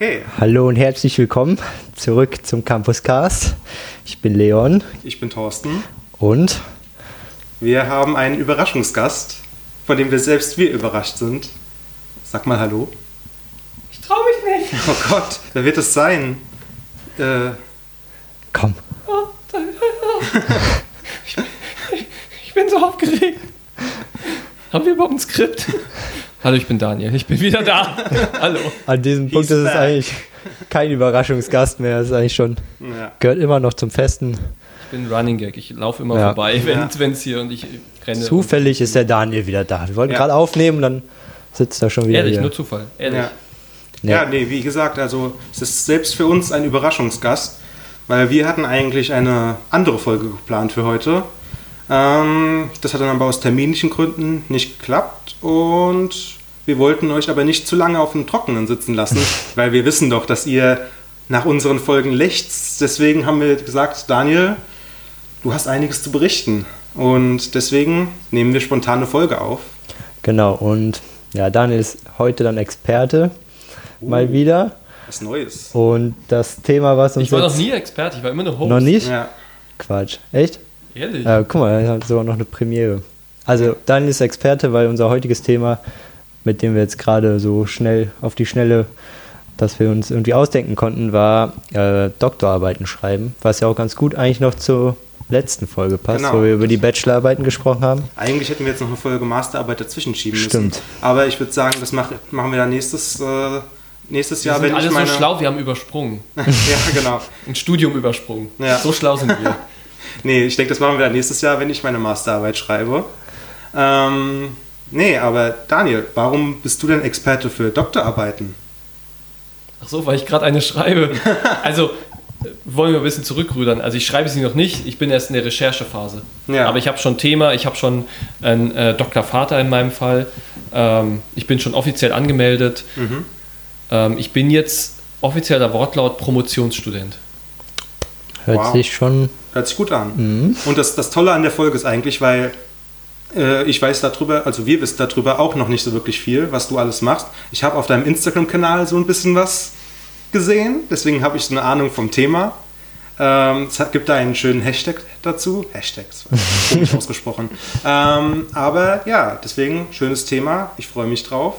Hey, Hallo und herzlich willkommen zurück zum Campus Cast. Ich bin Leon ich bin Thorsten. und Wir haben einen Überraschungsgast, von dem wir selbst wir überrascht sind. Sag mal Hallo. Ich trau mich nicht. Oh Gott, wer wird es sein? Äh, komm, Oh, da- Ich, ich bin so aufgeregt. Haben wir überhaupt ein Skript? Hallo, ich bin Daniel. Ich bin wieder da. Hallo. an diesem Punkt ist es back. eigentlich kein Überraschungsgast mehr. Es ist eigentlich schon, ja. gehört immer noch zum Festen. Ich bin Running Gag. Ich laufe immer Ja. vorbei, wenn Ja. es hier und ich renne. Zufällig ist der Daniel wieder da. Wir wollten Ja. gerade aufnehmen, dann sitzt er schon wieder Ehrlich, hier. nur Zufall. Ehrlich. Ja. Nee. ja, nee, wie gesagt, also es ist selbst für uns ein Überraschungsgast, weil wir hatten eigentlich eine andere Folge geplant für heute. Ähm, das hat dann aber aus terminlichen Gründen nicht geklappt und wir wollten euch aber nicht zu lange auf dem Trockenen sitzen lassen, weil wir wissen doch, dass ihr nach unseren Folgen lechzt. Deswegen haben wir gesagt, Daniel, du hast einiges zu berichten und deswegen nehmen wir spontan eine Folge auf. Genau, und ja, Daniel ist heute dann Experte, mal wieder. Was Neues. Und das Thema, was uns Ich war noch nie Experte. Ich war immer nur Host. noch nicht? Ja, Quatsch, echt? Ehrlich. Äh, guck mal, er hat sogar noch eine Premiere. Also Daniel ist Experte, weil unser heutiges Thema, mit dem wir jetzt gerade so schnell auf die Schnelle, dass wir uns irgendwie ausdenken konnten, war äh, Doktorarbeiten schreiben, was ja auch ganz gut eigentlich noch zur letzten Folge passt, Genau. wo wir über die Bachelorarbeiten gesprochen haben. Eigentlich hätten wir jetzt noch eine Folge Masterarbeit dazwischen schieben müssen. Stimmt. Aber ich würde sagen, das mach, machen wir dann nächstes, äh, nächstes wir Jahr, sind wenn alle ich meine. so schlau, wir haben übersprungen. ja, genau. Ein Studium übersprungen. Ja. So schlau sind wir. Nee, ich denke, das machen wir dann nächstes Jahr, wenn ich meine Masterarbeit schreibe. Ähm, nee, aber Daniel, warum bist du denn Experte für Doktorarbeiten? Ach so, weil ich gerade eine schreibe. Also, wollen wir ein bisschen zurückrudern. Also, ich schreibe sie noch nicht. Ich bin erst in der Recherchephase. Ja. Aber ich habe schon Thema. Ich habe schon einen äh, Dr. Vater in meinem Fall. Ähm, ich bin schon offiziell angemeldet. Mhm. Ähm, ich bin jetzt offizieller Wortlaut Promotionsstudent. Hört Wow. sich schon. Hört sich gut an. Und das, das Tolle an der Folge ist eigentlich, weil ich weiß darüber, also wir wissen darüber auch noch nicht so wirklich viel, was du alles machst. Ich habe auf deinem Instagram-Kanal so ein bisschen was gesehen, deswegen habe ich so eine Ahnung vom Thema. Ähm, es gibt da einen schönen Hashtag dazu. Hashtag, das war komisch ausgesprochen. Ähm, aber ja, deswegen schönes Thema. Ich freue mich drauf.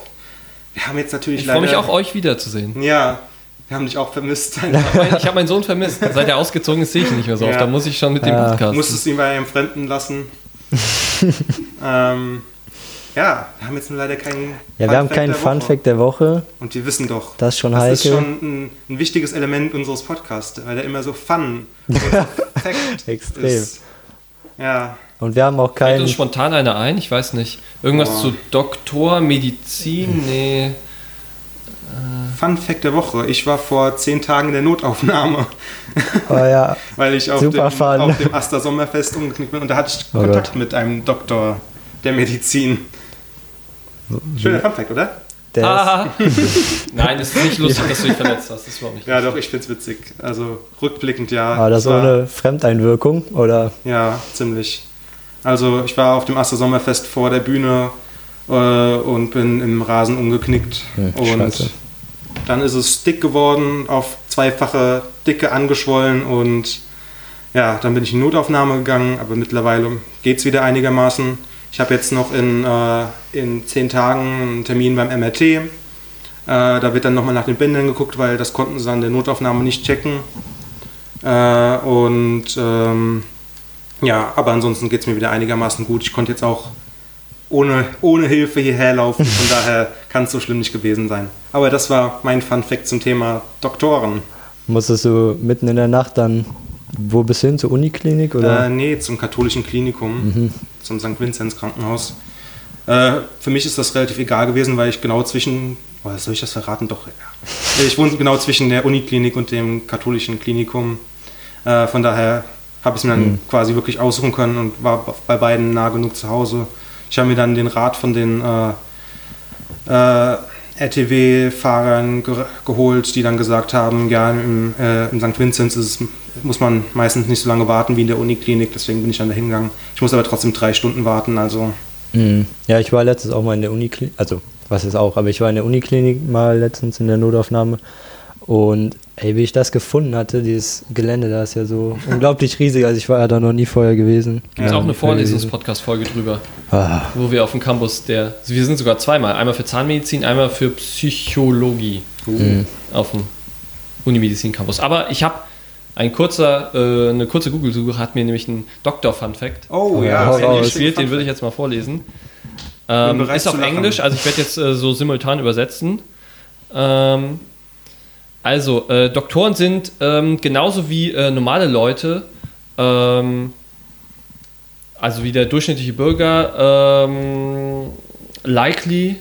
Wir haben jetzt natürlich Ich freue mich leider- auch, euch wiederzusehen. Ja, wir haben dich auch vermisst. Ich habe meinen Sohn vermisst. Seit er ausgezogen ist, sehe ich ihn nicht mehr so oft. Ja. Da muss ich schon mit dem Ja. Podcast. Musstest ihn bei einem Fremden lassen. ähm, ja, wir haben jetzt nur leider keinen. Ja, wir haben Fun-Fact keinen der Fun Woche. Fact der Woche. Und wir wissen doch, Das ist schon das ist schon ein, ein wichtiges Element unseres Podcasts, weil der immer so fun und so Fact Extrem. ist. Ja, Und wir haben auch Fällt keinen. uns spontan einer ein? Ich weiß nicht. Irgendwas Boah. zu Doktor, Medizin? Nee. Fun Fact der Woche. Ich war vor zehn Tagen in der Notaufnahme, Oh ja, weil ich auf, Super dem, fun. auf dem Aster Sommerfest umgeknickt bin und da hatte ich Oh Kontakt Gott. mit einem Doktor der Medizin. Schöner Fun Fact, oder? der ist, Ah. Nein, es ist nicht lustig, dass du dich verletzt hast. Das ist überhaupt nicht Ja, lustig. doch, ich find's witzig. Also rückblickend ja. war das war- ohne Fremdeinwirkung? Oder? Ja, ziemlich. Also ich war auf dem Aster Sommerfest vor der Bühne äh, und bin im Rasen umgeknickt. Hm, und scheiße. Dann ist es dick geworden, auf zweifache Dicke angeschwollen und ja, dann bin ich in Notaufnahme gegangen, aber mittlerweile geht's wieder einigermaßen. Ich habe jetzt noch in, äh, in zehn Tagen einen Termin beim MRT. Äh, da wird dann nochmal nach den Bändern geguckt, weil das konnten sie an der Notaufnahme nicht checken. Äh, und ähm, ja, aber ansonsten geht es mir wieder einigermaßen gut. Ich konnte jetzt auch ohne, ohne Hilfe hierher laufen, von daher kann es so schlimm nicht gewesen sein. Aber das war mein Fun Fact zum Thema Doktoren. Musstest du mitten in der Nacht dann, wo bist du hin, zur Uniklinik? Oder? Äh, nee, zum katholischen Klinikum, zum St. Vinzenz Krankenhaus. Äh, für mich ist das relativ egal gewesen, weil ich genau zwischen, oh, soll ich das verraten? Doch, ja. Ich wohne genau zwischen der Uniklinik und dem katholischen Klinikum. Äh, von daher habe ich es mir dann quasi wirklich aussuchen können und war bei beiden nah genug zu Hause. Ich habe mir dann den Rat von den äh, äh, RTW-Fahrern ge geholt, die dann gesagt haben, ja, im, äh, im St. Vinzenz es, muss man meistens nicht so lange warten wie in der Uniklinik, deswegen bin ich dann da hingegangen. Ich muss aber trotzdem drei Stunden warten, also Mhm. Ja, ich war letztens auch mal in der Uniklinik, also was ist auch, aber ich war in der Uniklinik mal letztens in der Notaufnahme Und ey, wie ich das gefunden hatte, dieses Gelände, da ist ja so unglaublich riesig. Also ich war ja da noch nie vorher gewesen. Gibt es Ja, auch eine. Vorlesungs-Podcast-Folge drüber, Ah, wo wir auf dem Campus der. Wir sind sogar zweimal. Einmal für Zahnmedizin, einmal für Psychologie Mhm. auf dem Unimedizin-Campus. Aber ich habe ein kurzer, äh, eine kurze Google-Suche hat mir nämlich einen Doktor-Fun-Fact Oh Ja, ja, raus. schon gespielt, den würde ich jetzt mal vorlesen. Ähm, ist auf. Englisch, also ich werde jetzt äh, so simultan übersetzen. Ähm, also, äh, Doktoren sind ähm, genauso wie äh, normale Leute, ähm, also wie der durchschnittliche Bürger, ähm, likely,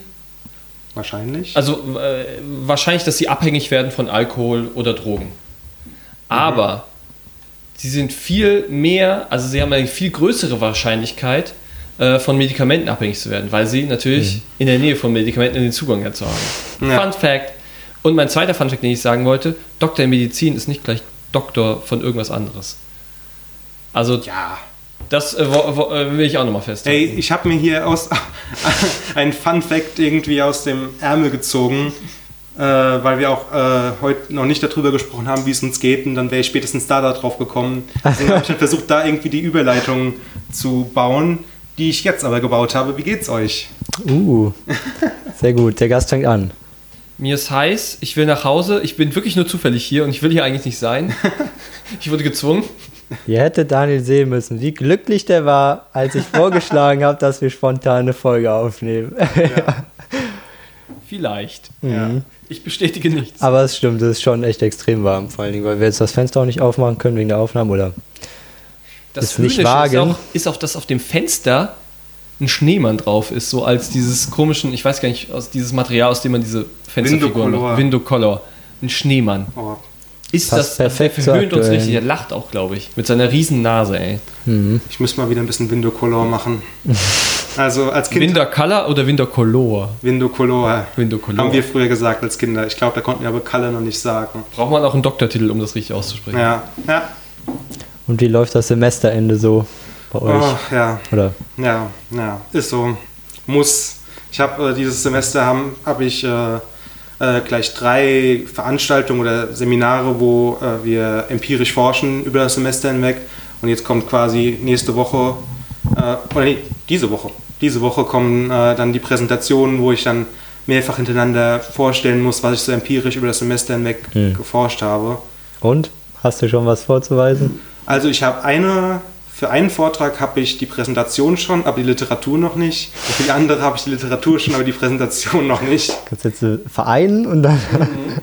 Wahrscheinlich. also äh, wahrscheinlich, dass sie abhängig werden von Alkohol oder Drogen. Aber sie sind viel mehr, also sie haben eine viel größere Wahrscheinlichkeit, äh, von Medikamenten abhängig zu werden, weil sie natürlich in der Nähe von Medikamenten den Zugang dazu haben. Ja. Fun Fact. Und mein zweiter Fun Fact, den ich sagen wollte, Doktor in Medizin ist nicht gleich Doktor von irgendwas anderes. Also ja. das äh, wo, wo, äh, will ich auch nochmal festhalten. Ey, ich habe mir hier aus ein Fun Fact irgendwie aus dem Ärmel gezogen, äh, weil wir auch äh, heute noch nicht darüber gesprochen haben, wie es uns geht, und dann wäre ich spätestens da, da drauf gekommen. Deswegen habe ich dann versucht, da irgendwie die Überleitung zu bauen, die ich jetzt aber gebaut habe. Wie geht's euch? uh, sehr gut. Der Gast fängt an. Mir ist heiß, ich will nach Hause, ich bin wirklich nur zufällig hier und ich will hier eigentlich nicht sein. ich wurde gezwungen. Ihr hättet Daniel sehen müssen, wie glücklich der war, als ich vorgeschlagen habe, dass wir spontan eine Folge aufnehmen. Vielleicht. Ja. Ich bestätige nichts. Aber es stimmt, es ist schon echt extrem warm. Vor allen Dingen, weil wir jetzt das Fenster auch nicht aufmachen können wegen der Aufnahme, oder? Das ist nicht wagen. Ist auch, ist auch, dass auf dem Fenster ein Schneemann drauf ist, so als dieses komischen, ich weiß gar nicht, aus dieses Material, aus dem man diese Fensterfiguren Window-Color. macht. Window-Color. Ein Schneemann. Oh, Ist Passt das, perfekt der verhöhnt uns richtig. Der lacht auch, glaube ich. Mit seiner riesen Nase, ey. ich muss mal wieder ein bisschen Window Color machen. Also als Kind Window Color oder Window Color? Window Color. Window Color. Haben wir früher gesagt als Kinder. Ich glaube, da konnten wir aber Color noch nicht sagen. Braucht man auch einen Doktortitel, um das richtig auszusprechen. Ja, ja. Und wie läuft das Semesterende so bei euch? Oh, ja. Oder? Ja, ja, ist so. Muss. Ich habe äh, dieses Semester habe hab ich äh, äh, gleich drei Veranstaltungen oder Seminare, wo äh, wir empirisch forschen über das Semester hinweg. Und jetzt kommt quasi nächste Woche, äh, oder nee, diese Woche. Diese Woche kommen äh, dann die Präsentationen, wo ich dann mehrfach hintereinander vorstellen muss, was ich so empirisch über das Semester hinweg Hm. geforscht habe. Und? Hast du schon was vorzuweisen? Also ich habe eine, für einen Vortrag habe ich die Präsentation schon, aber die Literatur noch nicht. Und für die andere habe ich die Literatur schon, aber die Präsentation noch nicht. Kannst du jetzt äh, vereinen und dann.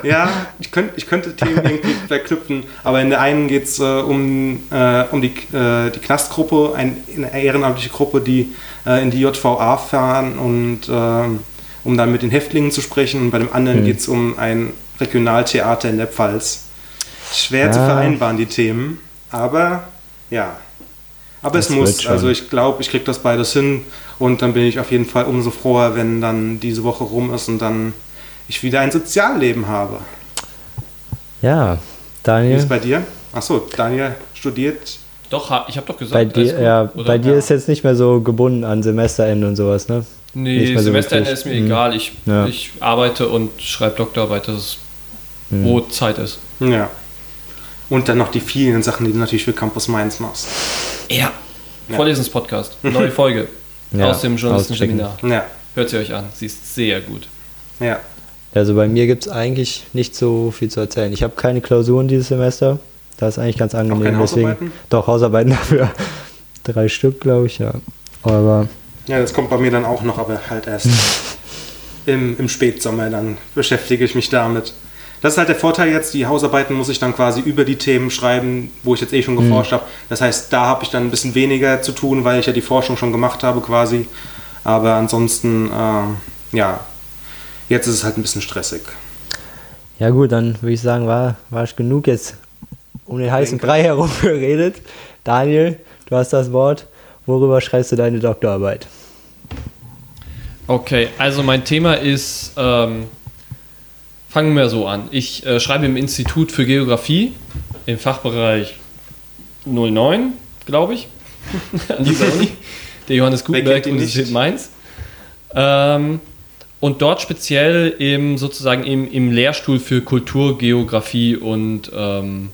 Ja, ich, könnt, ich könnte Themen irgendwie verknüpfen, aber in der einen geht es äh, um, äh, um die, äh, die Knastgruppe, ein, eine ehrenamtliche Gruppe, die äh, in die JVA fahren und ähm, um dann mit den Häftlingen zu sprechen. Und bei dem anderen Hm. geht es um ein Regionaltheater in der Pfalz. Schwer zu Ah. vereinbaren, die Themen, aber ja. Aber Das es muss, schon. also ich glaube, ich kriege das beides hin und dann bin ich auf jeden Fall umso froher, wenn dann diese Woche rum ist und dann ich wieder ein Sozialleben habe. Ja, Wie ist Daniel. es bei dir? Achso, Daniel studiert. Doch, ich habe doch gesagt. Bei dir, ja, oder? bei dir Ja. ist jetzt nicht mehr so gebunden an Semesterende und sowas, ne? Nee, Nicht mehr so Semesterende wirklich. ist mir Mhm. egal. Ich, Ja. ich arbeite und schreibe Doktorarbeit, das ist, Mhm. wo Zeit ist. Ja. Und dann noch die vielen Sachen, die du natürlich für Campus Mainz machst. Ja. Ja. Vorlesenspodcast, neue Folge Ja, aus dem Journalistenseminar. Ja, Hört sie euch an, sie ist sehr gut. ja. Also bei mir gibt es eigentlich nicht so viel zu erzählen. Ich habe keine Klausuren dieses Semester. Das ist eigentlich ganz angenehm. keine deswegen, Hausarbeiten? Doch, Hausarbeiten dafür. Drei Stück, glaube ich, ja. Aber Ja, das kommt bei mir dann auch noch, aber halt erst im, im Spätsommer, dann beschäftige ich mich damit. Das ist halt der Vorteil jetzt, die Hausarbeiten muss ich dann quasi über die Themen schreiben, wo ich jetzt eh schon geforscht habe. Das heißt, da habe ich dann ein bisschen weniger zu tun, weil ich ja die Forschung schon gemacht habe quasi. Aber ansonsten, äh, ja, jetzt ist es halt ein bisschen stressig. ja gut, dann würde ich sagen, war, war ich genug jetzt um den heißen Denke. Brei herum geredet. Daniel, du hast das Wort. Worüber schreibst du deine Doktorarbeit? Okay, also mein Thema ist, ähm, fangen wir so an. Ich äh, schreibe im Institut für Geografie im Fachbereich 09, glaube ich, an dieser Uni, der Johannes Gutenberg Universität? Mainz. Ähm, und dort speziell im sozusagen im, im Lehrstuhl für Kulturgeografie und ähm,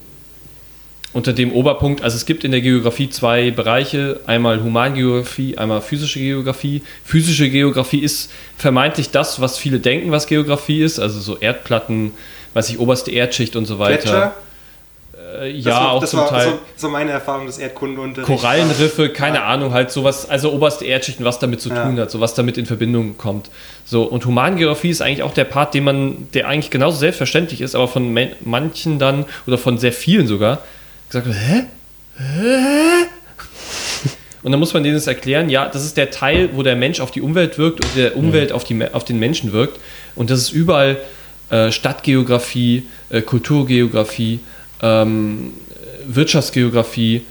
unter dem Oberpunkt, also es gibt in der Geografie zwei Bereiche, einmal Humangeografie, einmal physische Geografie. Physische Geografie ist vermeintlich das, was viele denken, was Geografie ist, also so Erdplatten, weiß ich, oberste Erdschicht und so weiter. Gletscher? Äh, ja, war, auch das zum war Teil. So, meine Erfahrung des Erdkundeunterrichts. Korallenriffe, keine Ahnung, halt sowas, also oberste Erdschichten, was damit zu Ja. tun hat, so was damit in Verbindung kommt. So, und Humangeografie ist eigentlich auch der Part, den man, der eigentlich genauso selbstverständlich ist, aber von manchen dann, oder von sehr vielen sogar, gesagt hä? Hä? Und dann muss man denen das erklären, ja, das ist der Teil, wo der Mensch auf die Umwelt wirkt und der Umwelt auf, die, auf den Menschen wirkt. Und das ist überall äh, Stadtgeografie, äh, Kulturgeografie, ähm, Wirtschaftsgeografie,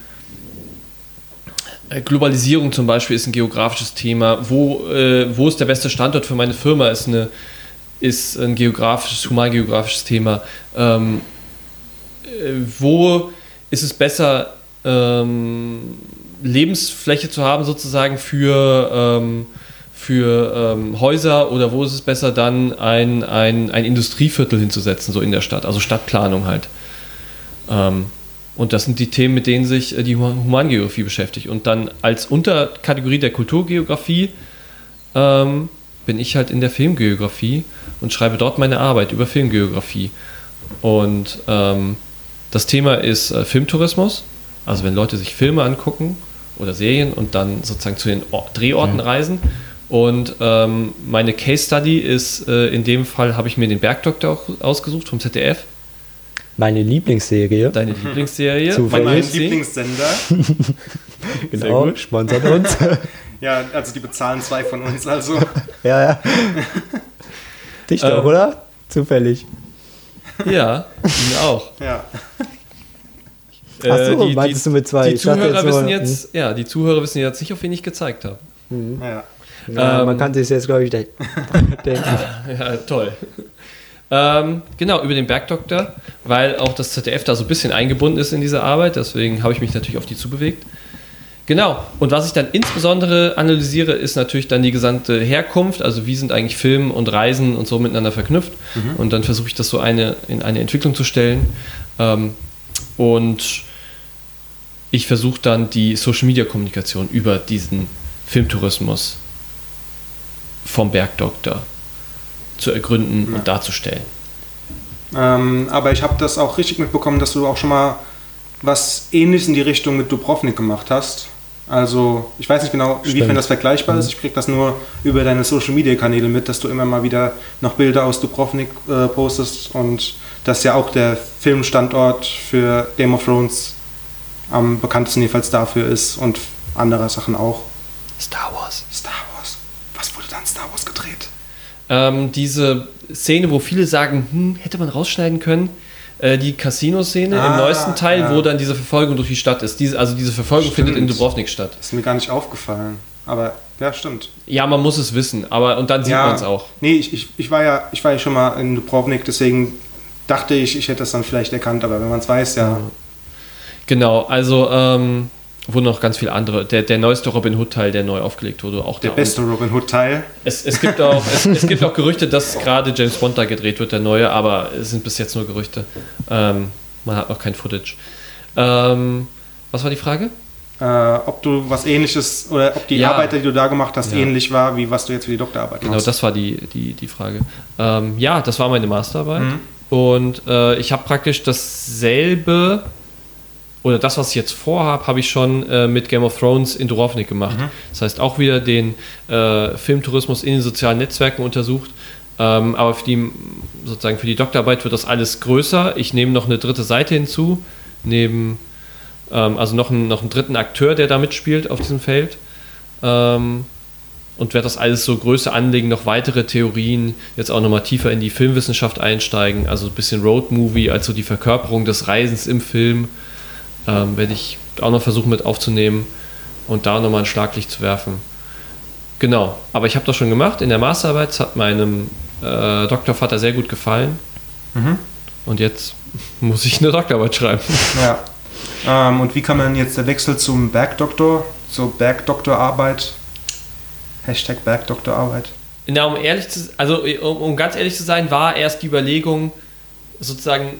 äh, Globalisierung zum Beispiel ist ein geografisches Thema. Wo, äh, wo ist der beste Standort für meine Firma? Ist, eine, ist ein geografisches, humangeografisches Thema. Ähm, äh, wo ist es besser, ähm, Lebensfläche zu haben, sozusagen für, ähm, für ähm, Häuser oder wo ist es besser, dann ein, ein, ein Industrieviertel hinzusetzen, so in der Stadt, also Stadtplanung halt. Ähm, und das sind die Themen, mit denen sich äh, die Human- Humangeografie beschäftigt. Und dann als Unterkategorie der Kulturgeografie ähm, bin ich halt in der Filmgeografie und schreibe dort meine Arbeit über Filmgeografie. Und ähm, das Thema ist äh, Filmtourismus. Also wenn Leute sich Filme angucken oder Serien und dann sozusagen zu den Or Drehorten reisen. Und ähm, meine Case Study ist, äh, in dem Fall habe ich mir den Bergdoktor auch ausgesucht vom ZDF. Meine Lieblingsserie. Deine Lieblingsserie. Zufällig. Mein? Lieblingssender. genau, sponsert uns. Ja, also die bezahlen zwei von uns, also. ja, ja. Dich doch, Ähm. oder? Zufällig. Ja, ihn auch. Ja. Ach so, Äh, meintest du mit zwei? Die Zuhörer jetzt wissen jetzt, ja, die Zuhörer wissen jetzt nicht, auf wen ich gezeigt habe. ja. Ja, Ähm. man kann sich jetzt, glaube ich, de- denken. Ja, toll. Ähm, genau, über den Bergdoktor, weil auch das ZDF da so ein bisschen eingebunden ist in diese Arbeit, deswegen habe ich mich natürlich auf die zubewegt. Genau, und was ich dann insbesondere analysiere, ist natürlich dann die gesamte Herkunft, also wie sind eigentlich Film und Reisen und so miteinander verknüpft. Und dann versuche ich das so eine, in eine Entwicklung zu stellen. Ähm, und ich versuche dann die Social-Media-Kommunikation über diesen Filmtourismus vom Bergdoktor zu ergründen und darzustellen. Ähm, aber ich habe das auch richtig mitbekommen, dass du auch schon mal was Ähnliches in die Richtung mit Dubrovnik gemacht hast. Also, ich weiß nicht genau, inwiefern Stimmt. das vergleichbar ist. Ich kriege das nur über deine Social Media Kanäle mit, dass du immer mal wieder noch Bilder aus Dubrovnik äh, postest und dass ja auch der Filmstandort für Game of Thrones am bekanntesten jedenfalls dafür ist und andere Sachen auch. Star Wars. Star Wars. Was wurde dann Star Wars gedreht? Ähm, diese Szene, wo viele sagen, hm, hätte man rausschneiden können, äh, die Casino-Szene im Ah, neuesten Teil, ja. wo dann diese Verfolgung durch die Stadt ist. Diese, also diese Verfolgung Stimmt. findet in Dubrovnik statt. Ist mir gar nicht aufgefallen. Aber ja, stimmt. Ja, man muss es wissen, aber und dann sieht man es auch. Nee, ich, ich, ich, war ja, ich war ja schon mal in Dubrovnik, deswegen dachte ich, ich hätte das dann vielleicht erkannt, aber wenn man es weiß, ja. Genau, also ähm, wurden noch ganz viele andere. Der, der neueste Robin Hood-Teil, der neu aufgelegt wurde, auch Der da. beste Robin Hood-Teil. Es, es, gibt auch, es, es gibt auch Gerüchte, dass gerade James Bond da gedreht wird, der neue, aber es sind bis jetzt nur Gerüchte. Ähm, man hat noch kein Footage. Ähm, was war die Frage? Äh, ob du was ähnliches oder ob die Ja. Arbeit, die du da gemacht hast, Ja. ähnlich war, wie was du jetzt für die Doktorarbeit Genau, machst. das war die, die, die Frage. Ähm, ja, das war meine Masterarbeit. Mhm. Und äh, ich habe praktisch dasselbe, oder das, was ich jetzt vorhabe, habe ich schon äh, mit Game of Thrones in Dubrovnik gemacht. Mhm. Das heißt, auch wieder den äh, Filmtourismus in den sozialen Netzwerken untersucht. Ähm, aber für die, sozusagen für die Doktorarbeit wird das alles größer. Ich nehme noch eine dritte Seite hinzu, neben, ähm, also noch einen, noch einen dritten Akteur, der da mitspielt auf diesem Feld. Ähm, und werde das alles so größer anlegen, noch weitere Theorien, jetzt auch nochmal tiefer in die Filmwissenschaft einsteigen, also ein bisschen Roadmovie, also die Verkörperung des Reisens im Film, ähm, werde ich auch noch versuchen mit aufzunehmen und da nochmal ein Schlaglicht zu werfen. Genau, aber ich habe das schon gemacht in der Masterarbeit, es hat meinem äh, Doktorvater sehr gut gefallen Mhm. und jetzt muss ich eine Doktorarbeit schreiben. Ja. Ähm, und wie kann man jetzt der Wechsel zum Bergdoktor, zur Bergdoktorarbeit, Hashtag Bergdoktorarbeit, Na, um ehrlich zu, also um, um ganz ehrlich zu sein, war erst die Überlegung sozusagen,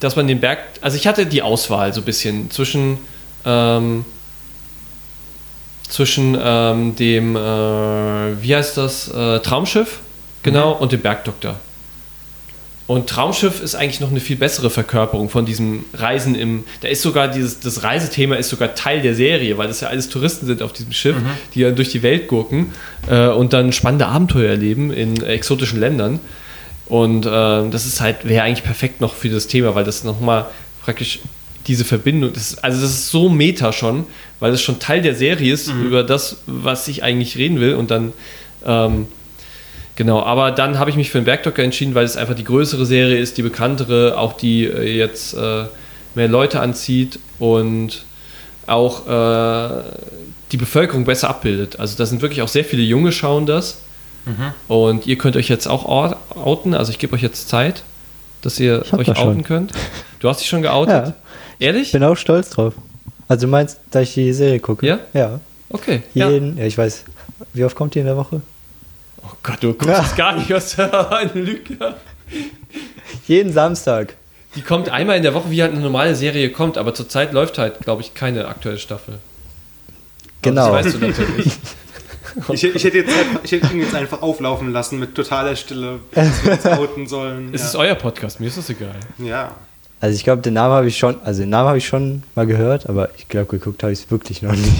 dass man den Berg, also ich hatte die Auswahl so ein bisschen zwischen ähm, zwischen ähm, dem, äh, wie heißt das, äh, Traumschiff, genau, und dem Bergdoktor. Und Traumschiff ist eigentlich noch eine viel bessere Verkörperung von diesem Reisen im. Da ist sogar dieses, das Reisethema ist sogar Teil der Serie, weil das ja alles Touristen sind auf diesem Schiff, die dann durch die Welt gurken äh, und dann spannende Abenteuer erleben in exotischen Ländern. Und äh, das ist halt, wäre eigentlich perfekt noch für das Thema, weil das nochmal praktisch diese Verbindung, das ist, also das ist so meta schon, weil es schon Teil der Serie ist über das, was ich eigentlich reden will. Und dann, ähm, genau, aber dann habe ich mich für den Bergdoktor entschieden, weil es einfach die größere Serie ist, die bekanntere, auch die äh, jetzt äh, mehr Leute anzieht und auch äh, die Bevölkerung besser abbildet. Also da sind wirklich auch sehr viele Junge schauen das. Und ihr könnt euch jetzt auch ou- outen, also ich gebe euch jetzt Zeit, dass ihr euch das outen könnt. Du hast dich schon geoutet? Ja. Ehrlich? Ich bin auch stolz drauf. Also du meinst, dass ich die Serie gucke? Ja? Ja. Okay. Ja. Jeden, ja. ich weiß. Wie oft kommt die in der Woche? Oh Gott, du guckst Ja. gar nicht aus eine Lüge. Jeden Samstag. Die kommt einmal in der Woche, wie halt eine normale Serie kommt, aber zurzeit läuft halt, glaube ich, keine aktuelle Staffel. Genau. Das weißt du natürlich. Ich, ich, hätte jetzt einfach, ich hätte ihn jetzt einfach auflaufen lassen mit totaler Stille, dass wir uns outen sollen. Es ja. ist euer Podcast, mir ist das egal. ja. Also ich glaube, den Namen habe ich schon, also den Namen habe ich schon mal gehört, aber ich glaube, geguckt habe ich es wirklich noch nicht.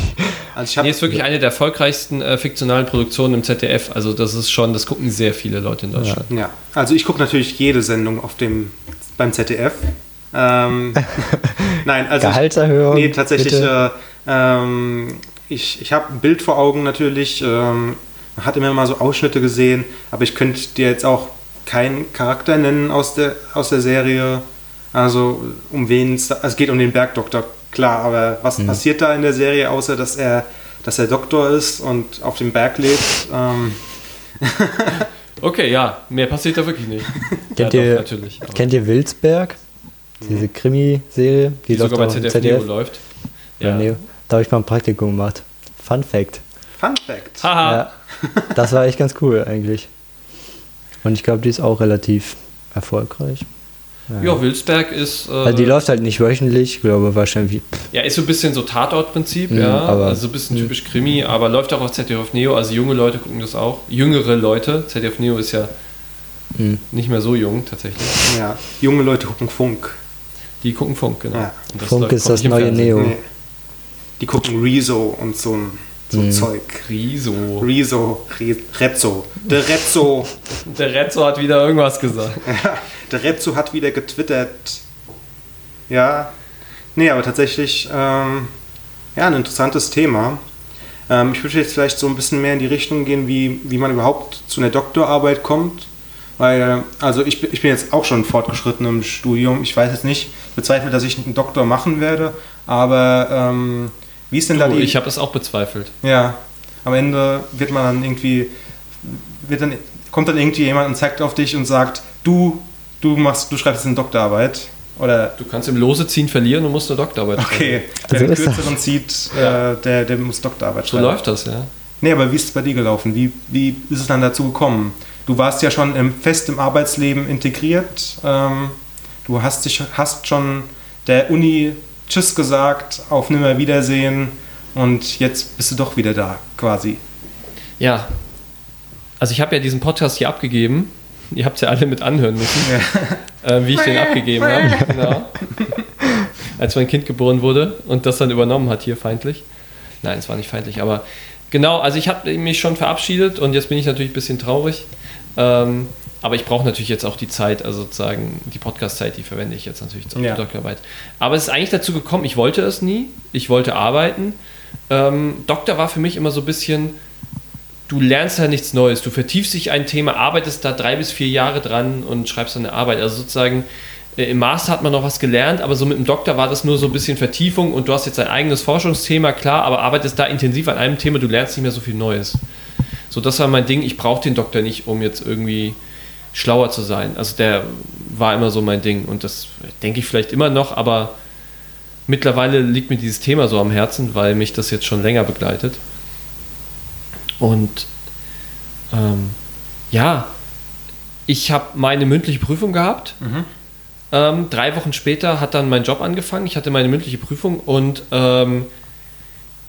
Also ich Nee, ist wirklich eine der erfolgreichsten äh, fiktionalen Produktionen im ZDF. Also das ist schon, das gucken sehr viele Leute in Deutschland. Ja, also ich gucke natürlich jede Sendung auf dem beim ZDF. Ähm, nein, also Gehaltserhöhung, Ich, nee, tatsächlich. bitte. Äh, ähm, ich ich habe ein Bild vor Augen natürlich. Ähm, man hat immer mal so Ausschnitte gesehen, aber ich könnte dir jetzt auch keinen Charakter nennen aus der aus der Serie. Also um wen es da- es geht um den Bergdoktor, klar. Aber was Mhm. passiert da in der Serie, außer dass er dass er Doktor ist und auf dem Berg lebt? Ähm, Okay, ja, mehr passiert da wirklich nicht. Kennt, ja, ihr, doch, natürlich. aber kennt ihr Wilsberg? Diese Krimi-Serie, die, die sogar bei im ZDF, Neo läuft. Ja. Ja. Neo. Da habe ich mal ein Praktikum gemacht. Fun Fact. Fun Fact. Haha. Ja, das war echt ganz cool eigentlich. Und ich glaube, die ist auch relativ erfolgreich. Ja, Wilsberg ist. Äh, Also die läuft halt nicht wöchentlich, ich glaube wahrscheinlich. Ja, ist so ein bisschen so Tatortprinzip, Mhm, ja. aber- also so ein bisschen typisch Krimi, aber läuft auch auf ZDF Neo. Also junge Leute gucken das auch. Jüngere Leute. ZDF Neo ist ja Mhm. nicht mehr so jung tatsächlich. Ja, junge Leute gucken Funk. Die gucken Funk, genau. Ja. Und das Funk läuft- ist das neue Fernsehen. Neo. Nee. Die gucken Rezo und so ein, so Mhm. Zeug. Riso. Rezo, Re Rezzo. Der Rezzo. Der Rezzo hat wieder irgendwas gesagt. Ja, der Rezzo hat wieder getwittert. Ja. Nee, aber tatsächlich, ähm, ja, ein interessantes Thema. Ähm, ich würde jetzt vielleicht so ein bisschen mehr in die Richtung gehen, wie, wie man überhaupt zu einer Doktorarbeit kommt. Weil, also ich, bin- ich bin jetzt auch schon fortgeschritten im Studium. Ich weiß jetzt nicht, ich bezweifle, dass ich einen Doktor machen werde. Aber ähm, wie ist denn da Du, die... ich habe das auch bezweifelt. Ja, am Ende wird man dann irgendwie, wird dann, kommt dann irgendwie jemand und zeigt auf dich und sagt, du, du machst, du schreibst jetzt eine Doktorarbeit. Oder Du kannst im Lose ziehen verlieren und musst eine Doktorarbeit schreiben. okay, Also wer den ist das. kürzeren zieht, äh, der, der muss Doktorarbeit So schreiben. läuft das, ja. Nee, aber wie ist es bei dir gelaufen? Wie, wie ist es dann dazu gekommen? Du warst ja schon im, fest im Arbeitsleben integriert. Ähm, du hast, dich, hast schon der Uni Tschüss gesagt, auf Nimmerwiedersehen und jetzt bist du doch wieder da, quasi. Ja. Also ich habe ja diesen Podcast hier abgegeben. Ihr habt es ja alle mit anhören müssen, äh, wie ich den abgegeben habe. Genau. Als mein Kind geboren wurde und das dann übernommen hat hier feindlich. Nein, es war nicht feindlich, aber genau, also ich habe mich schon verabschiedet und jetzt bin ich natürlich ein bisschen traurig. Ähm, aber ich brauche natürlich jetzt auch die Zeit, also sozusagen die Podcast-Zeit, die verwende ich jetzt natürlich zur Ja. Doktorarbeit. Aber es ist eigentlich dazu gekommen, ich wollte es nie, ich wollte arbeiten. Ähm, Doktor war für mich immer so ein bisschen, du lernst ja nichts Neues, du vertiefst dich ein Thema, arbeitest da drei bis vier Jahre dran und schreibst dann eine Arbeit. Also sozusagen äh, im Master hat man noch was gelernt, aber so mit dem Doktor war das nur so ein bisschen Vertiefung und du hast jetzt dein eigenes Forschungsthema, klar, aber arbeitest da intensiv an einem Thema, du lernst nicht mehr so viel Neues. So, das war mein Ding, ich brauche den Doktor nicht, um jetzt irgendwie schlauer zu sein. Also der war immer so mein Ding und das denke ich vielleicht immer noch, aber mittlerweile liegt mir dieses Thema so am Herzen, weil mich das jetzt schon länger begleitet. Und ähm, ja, ich habe meine mündliche Prüfung gehabt. Ähm, drei Wochen später hat dann mein Job angefangen. Ich hatte meine mündliche Prüfung und ähm,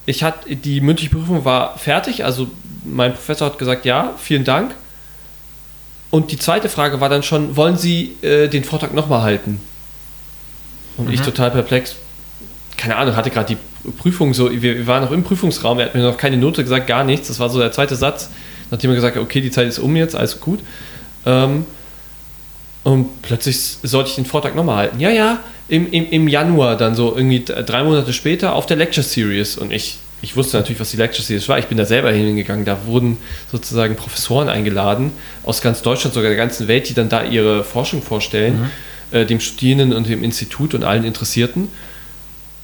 ich hatte die mündliche Prüfung war fertig. Also mein Professor hat gesagt, ja, vielen Dank. Und die zweite Frage war dann schon, wollen Sie äh, den Vortrag nochmal halten? Und ich total perplex. Keine Ahnung, hatte gerade die Prüfung so, wir, wir waren noch im Prüfungsraum, er hat mir noch keine Note gesagt, gar nichts. Das war so der zweite Satz, nachdem er gesagt hat, okay, die Zeit ist um jetzt, alles gut. Ähm, und plötzlich sollte ich den Vortrag nochmal halten. Ja, ja, im, im, im Januar dann so irgendwie drei Monate später auf der Lecture Series. Und ich, ich wusste natürlich, was die Lecture Series war. Ich bin da selber hingegangen. Da wurden sozusagen Professoren eingeladen aus ganz Deutschland, sogar der ganzen Welt, die dann da ihre Forschung vorstellen, äh, dem Studierenden und dem Institut und allen Interessierten.